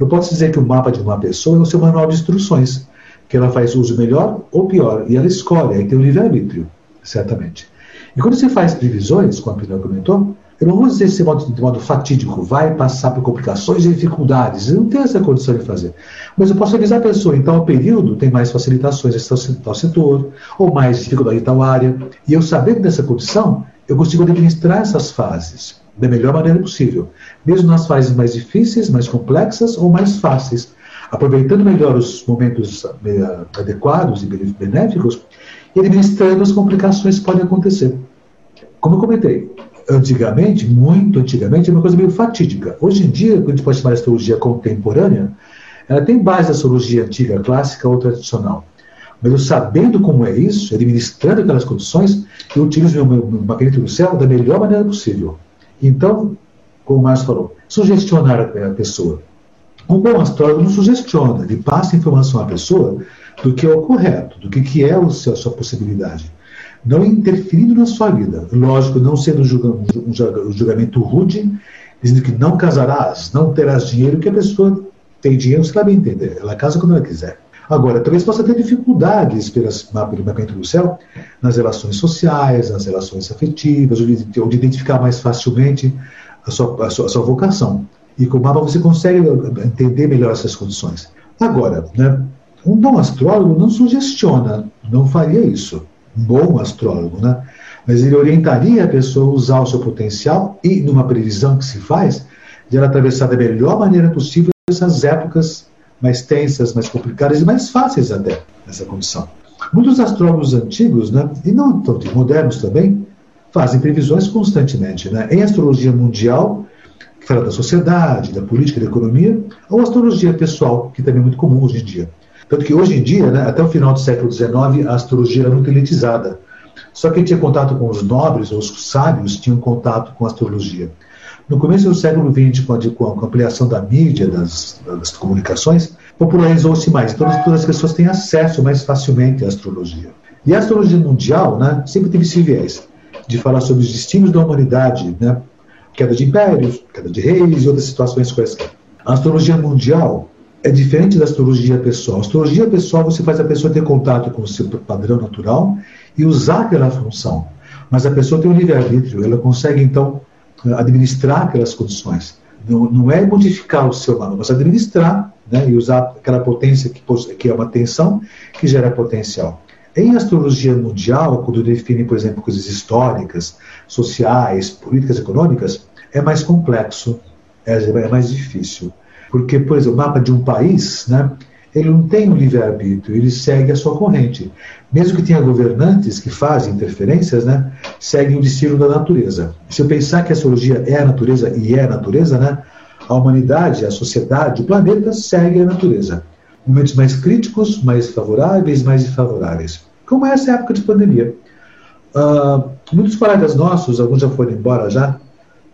Eu posso dizer que o mapa de uma pessoa é o seu manual de instruções, que ela faz uso melhor ou pior, e ela escolhe, aí tem o livre-arbítrio, certamente. E quando você faz previsões, como a Pina comentou, eu não vou dizer de modo, de modo fatídico, vai passar por complicações e dificuldades. Eu não tenho essa condição de fazer. Mas eu posso avisar a pessoa, em tal período tem mais facilitações em tal setor, ou mais dificuldade em tal área. E eu sabendo dessa condição, eu consigo administrar essas fases da melhor maneira possível, mesmo nas fases mais difíceis, mais complexas ou mais fáceis, aproveitando melhor os momentos eh, adequados e benéficos e administrando as complicações que podem acontecer. Como eu comentei, antigamente, muito antigamente, é uma coisa meio fatídica. Hoje em dia, quando a gente pode chamar de astrologia contemporânea, ela tem base da astrologia antiga, clássica ou tradicional. Mas eu sabendo como é isso, administrando aquelas condições, eu utilizo o meu, do céu da melhor maneira possível. Então, como o Márcio falou, sugestionar a pessoa. Um bom astrólogo não sugestiona, ele passa informação à pessoa do que é o correto, do que, que é a sua possibilidade. Não interferindo na sua vida. Lógico, não sendo um julgamento rude, dizendo que não casarás, não terás dinheiro, que a pessoa tem dinheiro, você vai entender. Ela casa quando ela quiser. Agora, talvez possa ter dificuldades pelas, pelo mapeamento do céu nas relações sociais, nas relações afetivas, ou de, ou de identificar mais facilmente a sua, a, sua, a sua, vocação. E com o mapa você consegue entender melhor essas condições. Agora, né, um bom astrólogo não sugestiona, não faria isso. Um bom astrólogo, né? Mas ele orientaria a pessoa a usar o seu potencial e, numa previsão que se faz, de ela atravessar da melhor maneira possível essas épocas mais tensas, mais complicadas e mais fáceis até nessa condição. Muitos astrólogos antigos, né, e não tão modernos também, fazem previsões constantemente. Né? Em astrologia mundial, que fala da sociedade, da política, da economia, ou astrologia pessoal, que também é muito comum hoje em dia. Tanto que hoje em dia, né, até o final do século XIX, a astrologia era muito elitizada. Só quem tinha contato com os nobres ou os sábios tinham contato com a astrologia. No começo do século XX, com a, ampliação da mídia, das, das comunicações, popularizou-se mais. Então, todas as pessoas têm acesso mais facilmente à astrologia. E a astrologia mundial né, sempre teve esse viés de falar sobre os destinos da humanidade, né, queda de impérios, queda de reis e outras situações quaisquer. A astrologia mundial é diferente da astrologia pessoal. A astrologia pessoal você faz a pessoa ter contato com o seu padrão natural e usar aquela função. Mas a pessoa tem um livre-arbítrio, ela consegue então administrar aquelas condições. Não, não é modificar o seu mapa, mas administrar né, e usar aquela potência que, que é uma tensão que gera potencial. Em astrologia mundial, quando define, por exemplo, coisas históricas, sociais, políticas, econômicas, é mais complexo, é, é mais difícil. Porque, por exemplo, o mapa de um país, né, ele não tem um livre-arbítrio, ele segue a sua corrente. Mesmo que tenha governantes que fazem interferências, né, seguem o destino da natureza. Se eu pensar que a astrologia é a natureza e é a natureza, né, a humanidade, a sociedade, o planeta segue a natureza. Momentos mais críticos, mais favoráveis, mais desfavoráveis. Como é essa época de pandemia? Uh, muitos colegas nossos, alguns já foram embora já,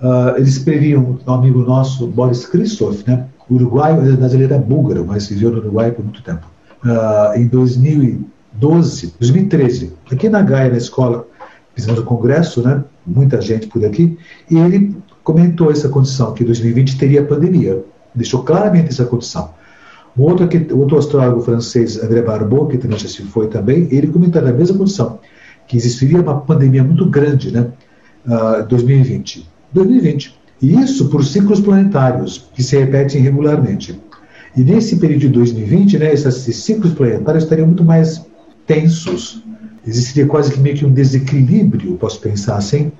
uh, eles previam um amigo nosso, Boris Christoph, né, Uruguai, na ele era búlgaro, mas viveu no Uruguai por muito tempo. Uh, em 2012, 2013, aqui na Gaia, na escola, fizemos o um congresso, né? Muita gente por aqui, e ele comentou essa condição, que 2020 teria pandemia. Deixou claramente essa condição. Um outro, aqui, outro astrólogo francês, André Barbeau, que também já se foi também, ele comentou a mesma condição, que existiria uma pandemia muito grande, né? Uh, 2020. 2020. E isso por ciclos planetários, que se repetem regularmente. E nesse período de 2020, né, esses ciclos planetários estariam muito mais tensos. Existiria quase que meio que um desequilíbrio, posso pensar assim,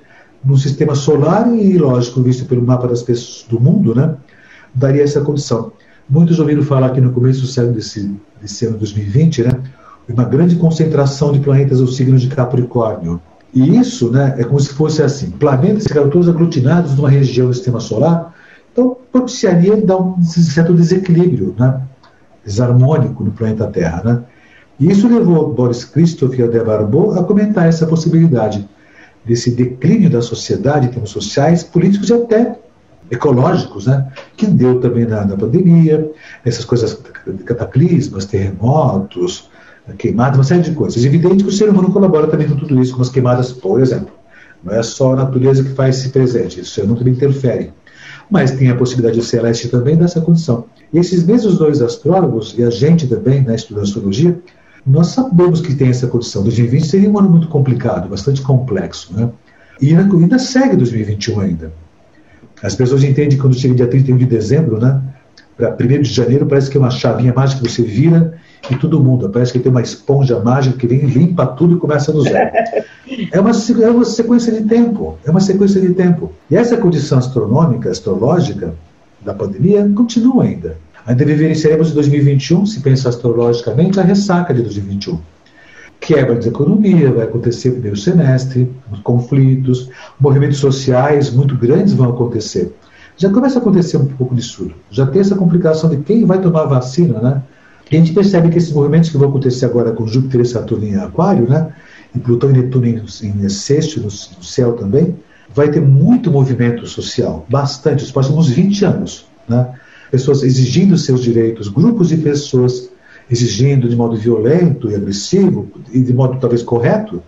no sistema solar e, lógico, visto pelo mapa das pessoas do mundo, né, daria essa condição. Muitos ouviram falar que no começo do século desse, desse ano 2020, né, uma grande concentração de planetas no signo de Capricórnio. E isso né, é como se fosse assim: planetas ficaram todos aglutinados numa região do sistema solar, então propiciaria dar um certo desequilíbrio. Né? desarmônico no planeta Terra. Né? E isso levou Boris Christoph e André Barbeau a comentar essa possibilidade desse declínio da sociedade em termos sociais, políticos e até ecológicos, né? que deu também na, na pandemia, essas coisas, cataclismas, terremotos, queimadas, uma série de coisas. É evidente que o ser humano colabora também com tudo isso, com as queimadas, por exemplo. Não é só a natureza que faz esse presente, isso não também interfere. Mas tem a possibilidade celeste também dessa condição. E esses mesmos dois astrólogos, e a gente também, né, estudando astrologia, nós sabemos que tem essa condição. 2020 seria um ano muito complicado, bastante complexo. Né? E ainda segue 2021 ainda. As pessoas entendem que quando chega dia 31 de dezembro, né, para 1 de janeiro, parece que é uma chavinha mágica que você vira e tudo muda. Parece que tem uma esponja mágica que vem limpa tudo e começa no zero. É uma, é uma sequência de tempo. É uma sequência de tempo. E essa condição astronômica, astrológica da pandemia continua ainda. Ainda vivenciaremos em 2021, se pensar astrologicamente, a ressaca de 2021. Quebra de economia vai acontecer no primeiro semestre, conflitos, movimentos sociais muito grandes vão acontecer. Já começa a acontecer um pouco disso tudo. Já tem essa complicação de quem vai tomar a vacina, né? E a gente percebe que esses movimentos que vão acontecer agora com Júpiter e Saturno em Aquário, né? E Plutão e Netuno em, sexto, no, no céu também, vai ter muito movimento social, bastante, os próximos 20 anos, né? Pessoas exigindo seus direitos, grupos de pessoas exigindo de modo violento e agressivo, e de modo talvez correto,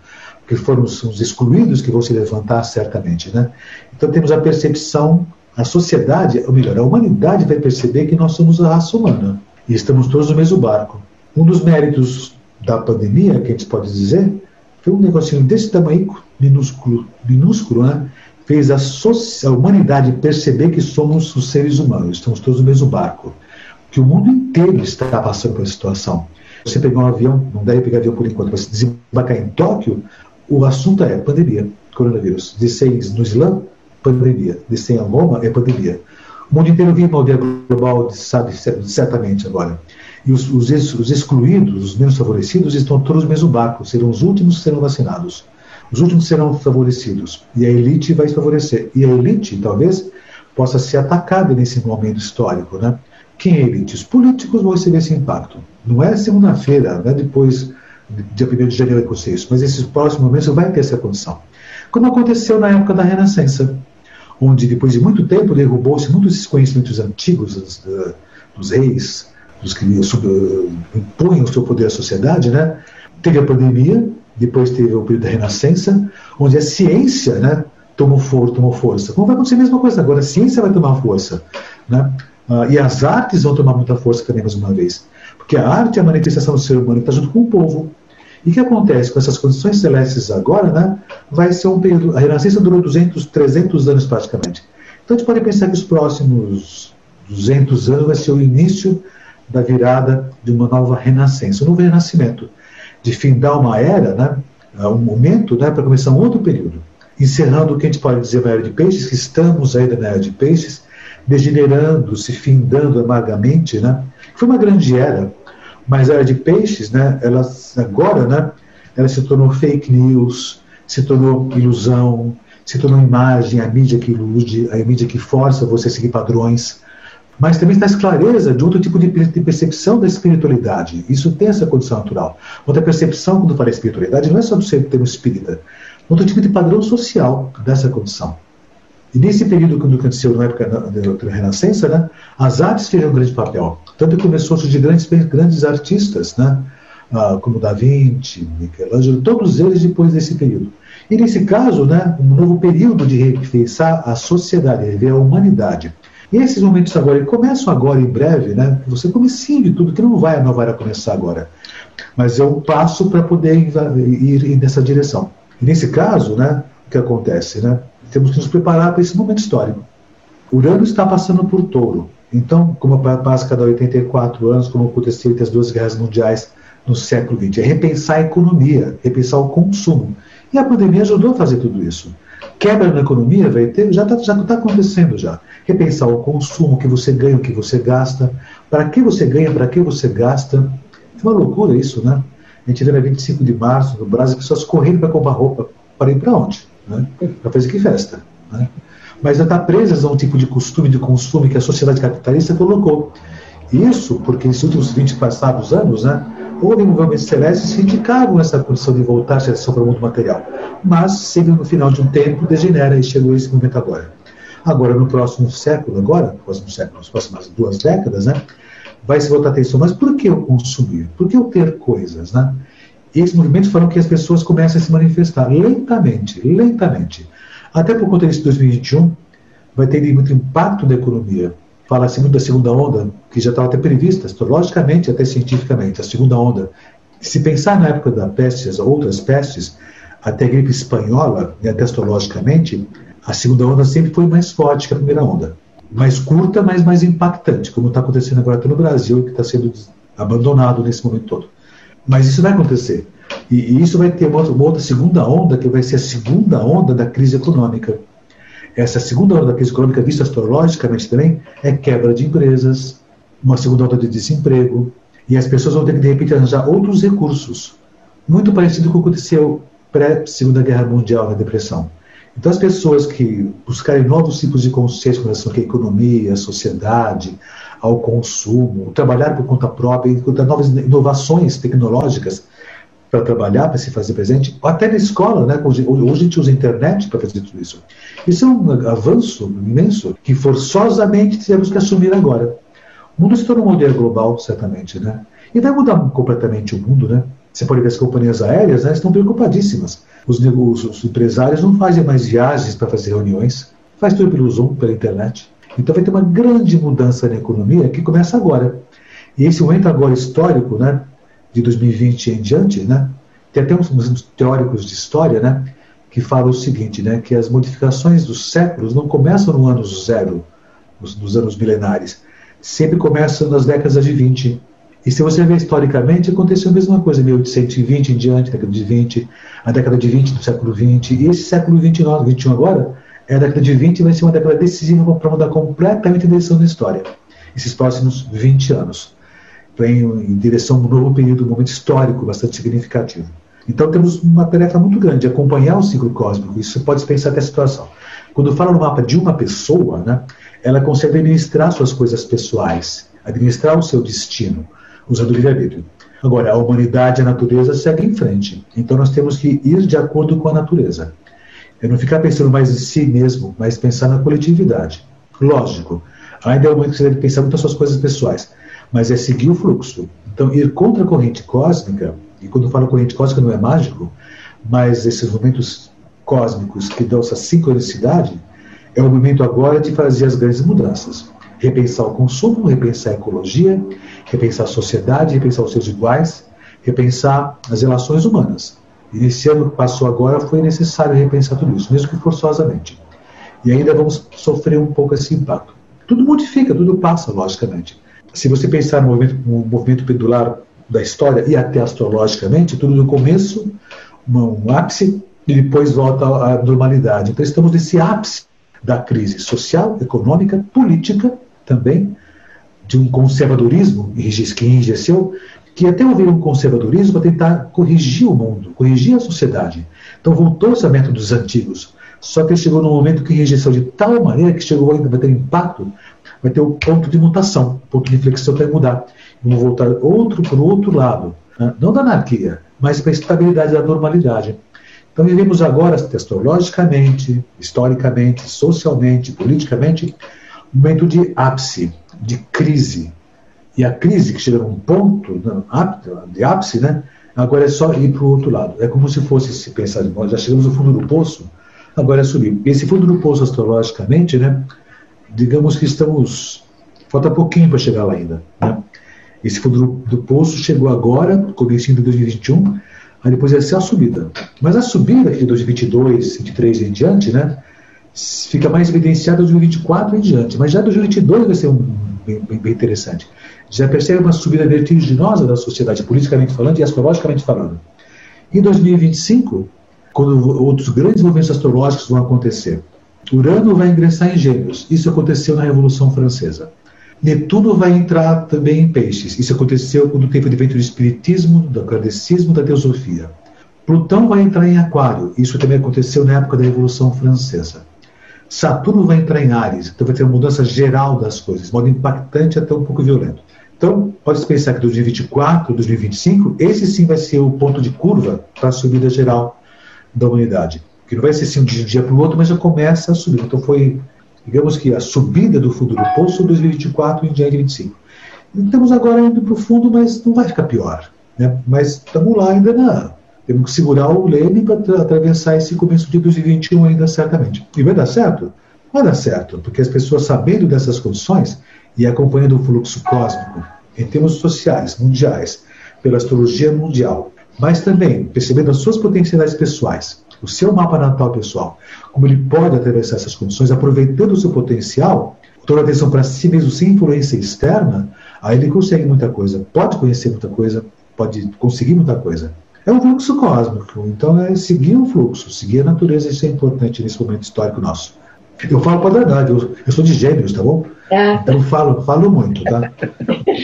que foram os excluídos que vão se levantar certamente, né? Então temos a percepção, a sociedade, ou melhor, a humanidade vai perceber que nós somos a raça humana e estamos todos no mesmo barco. Um dos méritos da pandemia, que a gente pode dizer, foi um negocinho desse tamanho, minúsculo, minúsculo, né? Fez a, a humanidade perceber que somos os seres humanos, estamos todos no mesmo barco. Que o mundo inteiro está passando por essa situação. Você pegar um avião, não deve pegar avião por enquanto, se desembarcar em Tóquio, o assunto é pandemia, coronavírus. Descer no Islã, pandemia. Descer em Roma, é pandemia. O mundo inteiro vive uma aldeia global, sabe, certamente agora. E os, os, os, excluídos, os menos favorecidos, estão todos no mesmo barco, serão os últimos que serão vacinados. Os últimos serão favorecidos. E a elite vai favorecer. E a elite, talvez, possa ser atacada nesse momento histórico. Né? Quem é elite? Os políticos vão receber esse impacto. Não é segunda-feira, não é depois, dia 1 de janeiro, vai isso, mas esses próximos momentos vai ter essa condição. Como aconteceu na época da Renascença onde depois de muito tempo derrubou-se muitos desses conhecimentos antigos dos, dos reis, dos que impunham o seu poder à sociedade, né? Teve a pandemia, depois teve o período da Renascença, onde a ciência, né, tomou, for, tomou força. Como vai acontecer a mesma coisa agora? A ciência vai tomar força, né? Ah, e as artes vão tomar muita força também mais uma vez, porque a arte é a manifestação do ser humano que está junto com o povo. E o que acontece com essas condições celestes agora, né? Vai ser um período. A Renascença durou 200, 300 anos praticamente. Então a gente pode pensar que os próximos 200 anos vai ser o início da virada de uma nova renascença, um novo renascimento, de findar uma era, né? Um momento, né? Para começar um outro período. Encerrando o que a gente pode dizer na era de peixes, que estamos ainda na era de peixes, degenerando, se findando amargamente, né? Foi uma grande era mas era de peixes, né, ela agora, né, ela se tornou fake news, se tornou ilusão, se tornou imagem, a mídia que ilude, a mídia que força você a seguir padrões, mas também está clareza de outro tipo de, percepção da espiritualidade. Isso tem essa condição natural. Outra percepção, quando fala espiritualidade, não é só do ser termo espírita, outro tipo de padrão social dessa condição. E nesse período, quando aconteceu na época da, da Renascença, né, as artes tiveram um grande papel. Tanto que começou a surgir grandes, grandes artistas, né, ah, como Da Vinci, Michelangelo, todos eles depois desse período. E nesse caso, né, um novo período de repensar a sociedade, rever a humanidade. E esses momentos agora, começam agora em breve, né, você comecinho de tudo, que não vai, não vai começar agora. Mas é um passo para poder ir nessa direção. E nesse caso, né, o que acontece, né? temos que nos preparar para esse momento histórico. Urano está passando por touro. Então, como passa cada 84 anos, como aconteceu entre as duas guerras mundiais no século XX, é repensar a economia, repensar o consumo. E a pandemia ajudou a fazer tudo isso. Quebra na economia vai ter, já está tá acontecendo já. Repensar o consumo, o que você ganha, o que você gasta, para que você ganha, para que você gasta. É uma loucura isso, né? A gente na 25 de março, no Brasil, pessoas correndo para comprar roupa. Para ir para onde? né? para fazer que festa. Né? Mas já está presas a um tipo de costume de consumo que a sociedade capitalista colocou. Isso porque nesses últimos 20 passados anos, né, houve movimentos celestes que indicavam essa condição de voltar à para o mundo material. Mas, sempre no final de um tempo, degenera e chegou esse momento agora. Agora, no próximo século, agora, próximo século, nas próximas duas décadas, né, vai se voltar a atenção. Mas por que eu consumir? Por que eu ter coisas? Né? E esses movimentos falam que as pessoas começam a se manifestar lentamente, lentamente. Até por conta disso, 2021 vai ter muito impacto na economia. Fala-se muito da segunda onda, que já estava até prevista, astrologicamente, até cientificamente, a segunda onda. Se pensar na época da peste, as outras pestes, até a gripe espanhola, e até astrologicamente, a segunda onda sempre foi mais forte que a primeira onda. Mais curta, mas mais impactante, como está acontecendo agora no Brasil, que está sendo abandonado nesse momento todo. Mas isso vai acontecer. E, e isso vai ter uma uma outra, segunda onda, que vai ser a segunda onda da crise econômica. Essa segunda onda da crise econômica, vista astrologicamente também, é quebra de empresas, uma segunda onda de desemprego, e as pessoas vão ter que, de repente, arranjar outros recursos. Muito parecido com o que aconteceu pré-Segunda Guerra Mundial na Depressão. Então, as pessoas que buscarem novos tipos de consciência com relação à economia, à sociedade, ao consumo, trabalhar por conta própria, encontrar novas inovações tecnológicas para trabalhar, para se fazer presente, até na escola, né? Hoje, a gente usa a internet para fazer tudo isso. Isso é um avanço imenso que forçosamente temos que assumir agora. O mundo se torna um modelo global, certamente, né? E vai mudar completamente o mundo, né? Você pode ver as companhias aéreas, né, estão preocupadíssimas. Os, os, os empresários não fazem mais viagens para fazer reuniões, faz tudo pelo Zoom, pela internet. Então vai ter uma grande mudança na economia que começa agora. E esse momento agora histórico, né, de 2020 em diante, né, tem até uns, uns teóricos de história, né, que falam o seguinte, né, que as modificações dos séculos não começam no ano zero, nos, nos anos milenares, sempre começam nas décadas de 20. E se você ver historicamente, aconteceu a mesma coisa, 1820 em diante, década de 20, a década de 20 do século 20, e esse século 29, 21 agora, é a década de 20 vai ser uma década decisiva para mudar completamente a direção da história. Esses próximos 20 anos. Vem em direção a um novo período, um momento histórico bastante significativo. Então temos uma tarefa muito grande, acompanhar o ciclo cósmico. Isso pode pensar até a situação. Quando fala no mapa de uma pessoa, né, ela consegue administrar suas coisas pessoais, administrar o seu destino, usando o livre-arbítrio. Agora, a humanidade e a natureza seguem em frente. Então nós temos que ir de acordo com a natureza. É não ficar pensando mais em si mesmo, mas pensar na coletividade. Lógico, ainda é o momento que você deve pensar muito nas suas coisas pessoais, mas é seguir o fluxo. Então, ir contra a corrente cósmica, e quando eu falo corrente cósmica não é mágico, mas esses momentos cósmicos que dão essa sincronicidade, é o momento agora de fazer as grandes mudanças. Repensar o consumo, repensar a ecologia, repensar a sociedade, repensar os seus iguais, repensar as relações humanas. E nesse ano que passou agora foi necessário repensar tudo isso, mesmo que forçosamente. E ainda vamos sofrer um pouco esse impacto. Tudo modifica, tudo passa, logicamente. Se você pensar no movimento, no movimento pendular da história e até astrologicamente, tudo no começo, um ápice, e depois volta à normalidade. Então estamos nesse ápice da crise social, econômica, política também, de um conservadorismo que enrijeceu, que até houve um conservadorismo para tentar corrigir o mundo, corrigir a sociedade. Então voltou-se a métodos antigos. Só que chegou num momento que enrijeceu de tal maneira que chegou vai ter impacto, vai ter o ponto de mutação, ponto de inflexão para mudar. Vamos voltar outro para o outro lado, né? não da anarquia, mas para a estabilidade da normalidade. Então vivemos agora, astrologicamente, historicamente, socialmente, politicamente, um momento de ápice, de crise, e a crise que chega num ponto né, de ápice, né, agora é só ir para o outro lado. É como se fosse, se pensar, nós já chegamos no fundo do poço, agora é subir. Esse fundo do poço, astrologicamente, né, digamos que estamos. Falta pouquinho para chegar lá ainda. Né? Esse fundo do, do poço chegou agora, começo de 2021, aí depois vai ser a subida. Mas a subida de 2022, 2023 e em diante, né, fica mais evidenciada em 2024 e em diante. Mas já 2022 vai ser um, bem, bem interessante já percebe uma subida vertiginosa da sociedade, politicamente falando e astrologicamente falando. Em 2025, quando outros grandes movimentos astrológicos vão acontecer, Urano vai ingressar em Gêmeos. Isso aconteceu na Revolução Francesa. Netuno vai entrar também em Peixes. Isso aconteceu quando teve o advento do Espiritismo, do Kardecismo, da Teosofia. Plutão vai entrar em Aquário. Isso também aconteceu na época da Revolução Francesa. Saturno vai entrar em Ares. Então vai ter uma mudança geral das coisas, modo impactante até um pouco violento. Então, pode-se pensar que 2024, 2025, esse sim vai ser o ponto de curva para a subida geral da humanidade. Que não vai ser assim de um dia para o outro, mas já começa a subir. Então, foi, digamos que a subida do fundo do poço 2024 em diante de 25. Estamos agora indo para o fundo, mas não vai ficar pior. Né? Mas estamos lá ainda na. Temos que segurar o leme para atravessar esse começo de 2021 ainda certamente. E vai dar certo? Vai dar certo, porque as pessoas sabendo dessas condições e acompanhando o fluxo cósmico em termos sociais, mundiais, pela astrologia mundial, mas também percebendo as suas potencialidades pessoais, o seu mapa natal pessoal, como ele pode atravessar essas condições, aproveitando o seu potencial, toda atenção para si mesmo sem influência externa, aí ele consegue muita coisa, pode conhecer muita coisa, pode conseguir muita coisa. É um fluxo cósmico, então é seguir o fluxo, seguir a natureza, isso é importante nesse momento histórico nosso. Eu falo para a verdade, eu, eu, sou de gêmeos, tá bom? É. Então falo, falo muito, tá?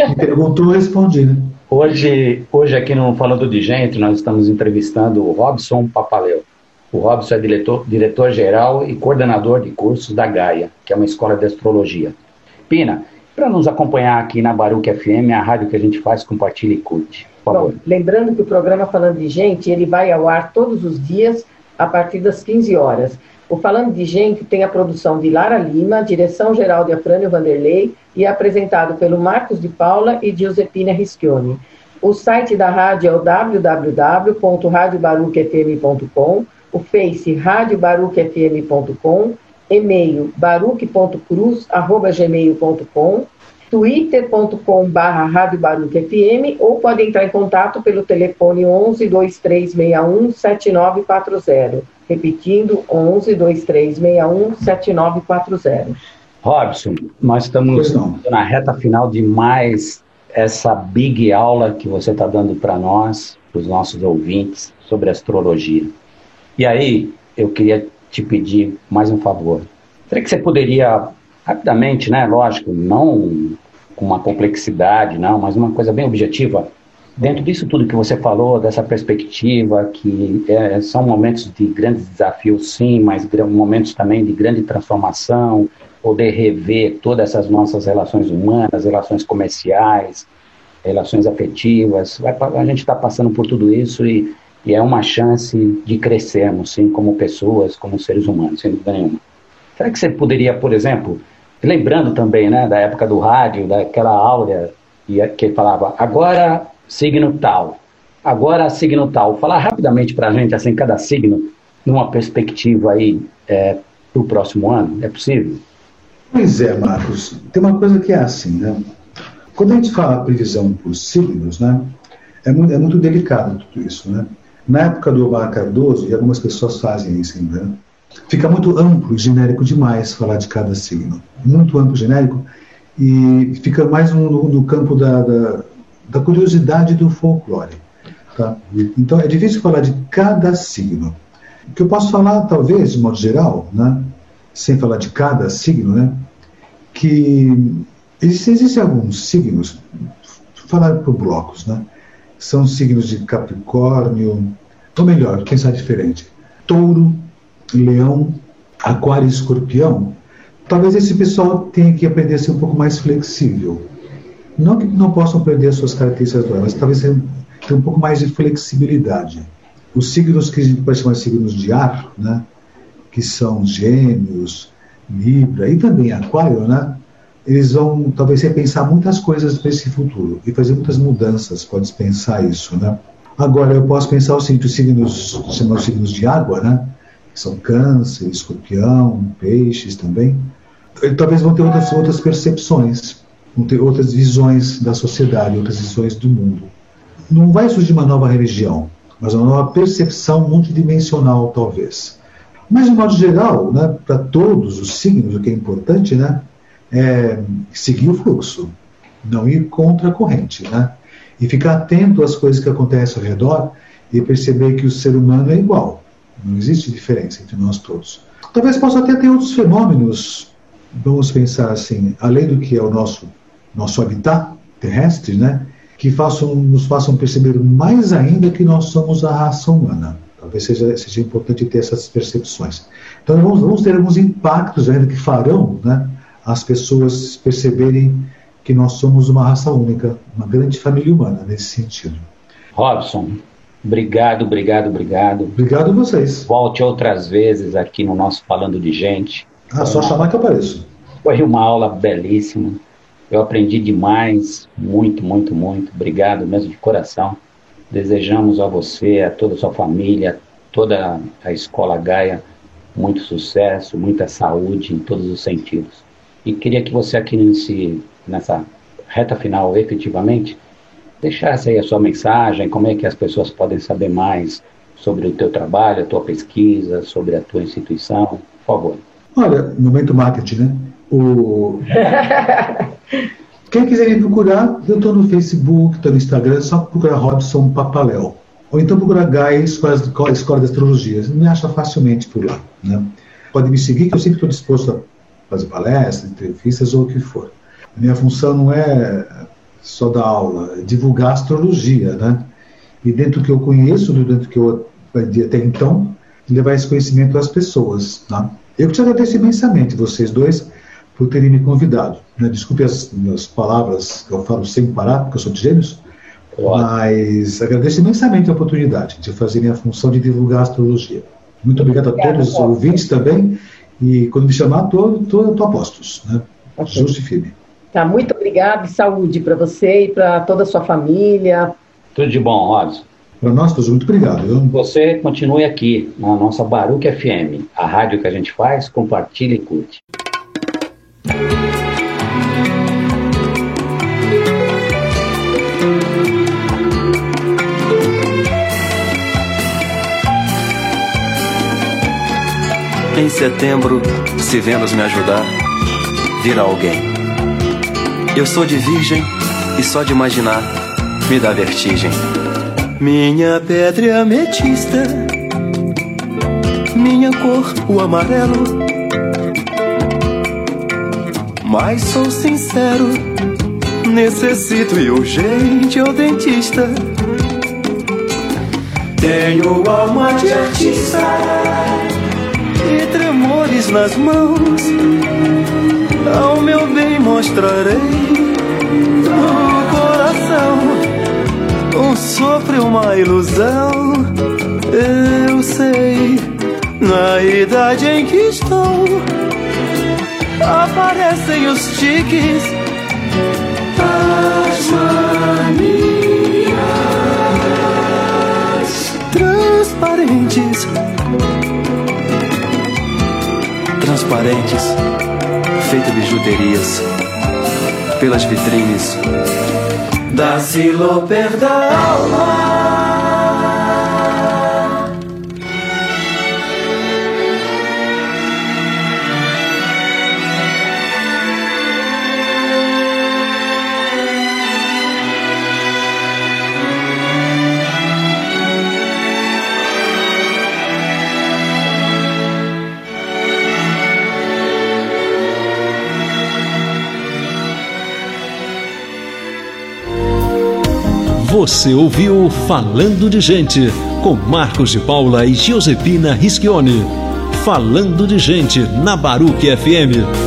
Me perguntou, eu respondi, né? Hoje, hoje aqui no Falando de Gente, nós estamos entrevistando o Robson Papaleu. O Robson é diretor, diretor-geral e coordenador de cursos da Gaia, que é uma escola de astrologia. Pina, para nos acompanhar aqui na Baruch FM, a rádio que a gente faz, compartilha e curte. Por favor. Bom, lembrando que o programa Falando de Gente, ele vai ao ar todos os dias a partir das 15 horas. O Falando de Gente tem a produção de Lara Lima, direção geral de Afrânio Vanderlei e é apresentado pelo Marcos de Paula e Giuseppina Rischioni. O site da rádio é o www.radiobaruquefm.com, o face radiobaruquefm.com, e-mail baruque.cruz.gmail.com, twitter.com barra ou pode entrar em contato pelo telefone 11 2361 7940. Repetindo, 11 2361 7940. Robson, nós estamos na reta final de mais essa big aula que você está dando para nós, para os nossos ouvintes, sobre astrologia. E aí, eu queria te pedir mais um favor. Será que você poderia, rapidamente, né, lógico, não com uma complexidade, não, mas uma coisa bem objetiva, Dentro disso tudo que você falou, dessa perspectiva, que é, são momentos de grandes desafios, sim, mas momentos também de grande transformação, poder rever todas essas nossas relações humanas, relações comerciais, relações afetivas. a gente está passando por tudo isso e, e, é uma chance de crescermos, sim, como pessoas, como seres humanos, sem dúvida nenhuma. Será que você poderia, por exemplo, lembrando também né, da época do rádio, daquela áurea que falava, agora signo tal. Agora, signo tal. Falar rapidamente para a gente, assim, cada signo, numa perspectiva aí é, próximo ano, é possível? Pois é, Marcos. Tem uma coisa que é assim, né? Quando a gente fala previsão por signos, né? É muito, é muito delicado tudo isso, né? Na época do Omar Cardoso, e algumas pessoas fazem isso ainda, fica muito amplo genérico demais falar de cada signo. Muito amplo genérico, e fica mais no, no campo da, da da curiosidade do folclore. Tá? Então é difícil falar de cada signo. O que eu posso falar, talvez, de modo geral, né, sem falar de cada signo, né, que existem, existem alguns signos, falar por blocos, né, são signos de Capricórnio, ou melhor, pensar diferente, Touro, Leão, Aquário e Escorpião. Talvez esse pessoal tenha que aprender a ser um pouco mais flexível não que não possam perder suas características mas talvez tenham um pouco mais de flexibilidade. Os signos que a gente pode chamar de signos de ar, né, que são gêmeos, Libra e também Aquário, né, eles vão talvez repensar muitas coisas para esse futuro e fazer muitas mudanças, pode pensar isso, né? Agora, eu posso pensar o seguinte, os signos, chamados signos de água, né, são câncer, escorpião, peixes também, talvez vão ter outras, outras percepções vão ter outras visões da sociedade, outras visões do mundo. Não vai surgir uma nova religião, mas uma nova percepção multidimensional, talvez. Mas, de modo geral, né, para todos os signos, o que é importante né, é seguir o fluxo, não ir contra a corrente. Né, e ficar atento às coisas que acontecem ao redor e perceber que o ser humano é igual. Não existe diferença entre nós todos. Talvez possa até ter outros fenômenos, vamos pensar assim, além do que é o nosso nosso habitat terrestre, né, que façam, nos façam perceber mais ainda que nós somos a raça humana. Talvez seja, seja importante ter essas percepções. Então, vamos, vamos ter alguns impactos ainda que farão né, as pessoas perceberem que nós somos uma raça única, uma grande família humana nesse sentido. Robson, obrigado, obrigado, obrigado. Obrigado a vocês. Volte outras vezes aqui no nosso Falando de Gente. Ah, só chamar que eu apareço. Foi uma aula belíssima. Eu aprendi demais, muito, muito, muito. Obrigado mesmo de coração. Desejamos a você, a toda a sua família, toda a Escola Gaia, muito sucesso, muita saúde em todos os sentidos. E queria que você aqui nesse, nessa reta final, efetivamente, deixasse aí a sua mensagem, como é que as pessoas podem saber mais sobre o teu trabalho, a tua pesquisa, sobre a tua instituição, por favor. Olha, momento marketing, né? O... Quem quiser me procurar, eu estou no Facebook, estou no Instagram, só procurar Robson Papaléu. Ou então procurar Gaia Escola, Escola de Astrologia. Me acha facilmente por lá. Né? Pode me seguir, que eu sempre estou disposto a fazer palestras, entrevistas ou o que for. Minha função não é só dar aula, é divulgar astrologia, né? E dentro do que eu conheço, dentro do que eu aprendi até então, levar esse conhecimento às pessoas. Né? Eu te agradeço imensamente, vocês dois, por terem me convidado. Né? Desculpe as minhas palavras que eu falo sem parar, porque eu sou de gêmeos, mas agradeço imensamente a oportunidade de fazer minha função de divulgar a astrologia. Muito obrigado a todos os ouvintes também, e quando me chamar, estou a postos, né? Okay. Justo e firme. Tá, muito obrigado e saúde para você e para toda a sua família. Tudo de bom, Robson. Para nós, todos, muito obrigado. Viu? Você continue aqui na nossa Baruque FM, a rádio que a gente faz, compartilha e curte. Em setembro, se Vênus me ajudar, virá alguém. Eu sou de virgem e só de imaginar me dá vertigem. Minha pedra é ametista, minha cor o amarelo. Mas sou sincero, necessito e urgente ao dentista. Tenho alma de artista e tremores nas mãos. Ao meu bem mostrarei o coração. Um sopro e uma ilusão. Eu sei, na idade em que estou, aparecem os tiques. As manias transparentes transparentes, feito bijuterias, pelas vitrines da Siloper da alma. Você ouviu Falando de Gente, com Marcos de Paula e Giusepina Rischione. Falando de Gente, na Baruque FM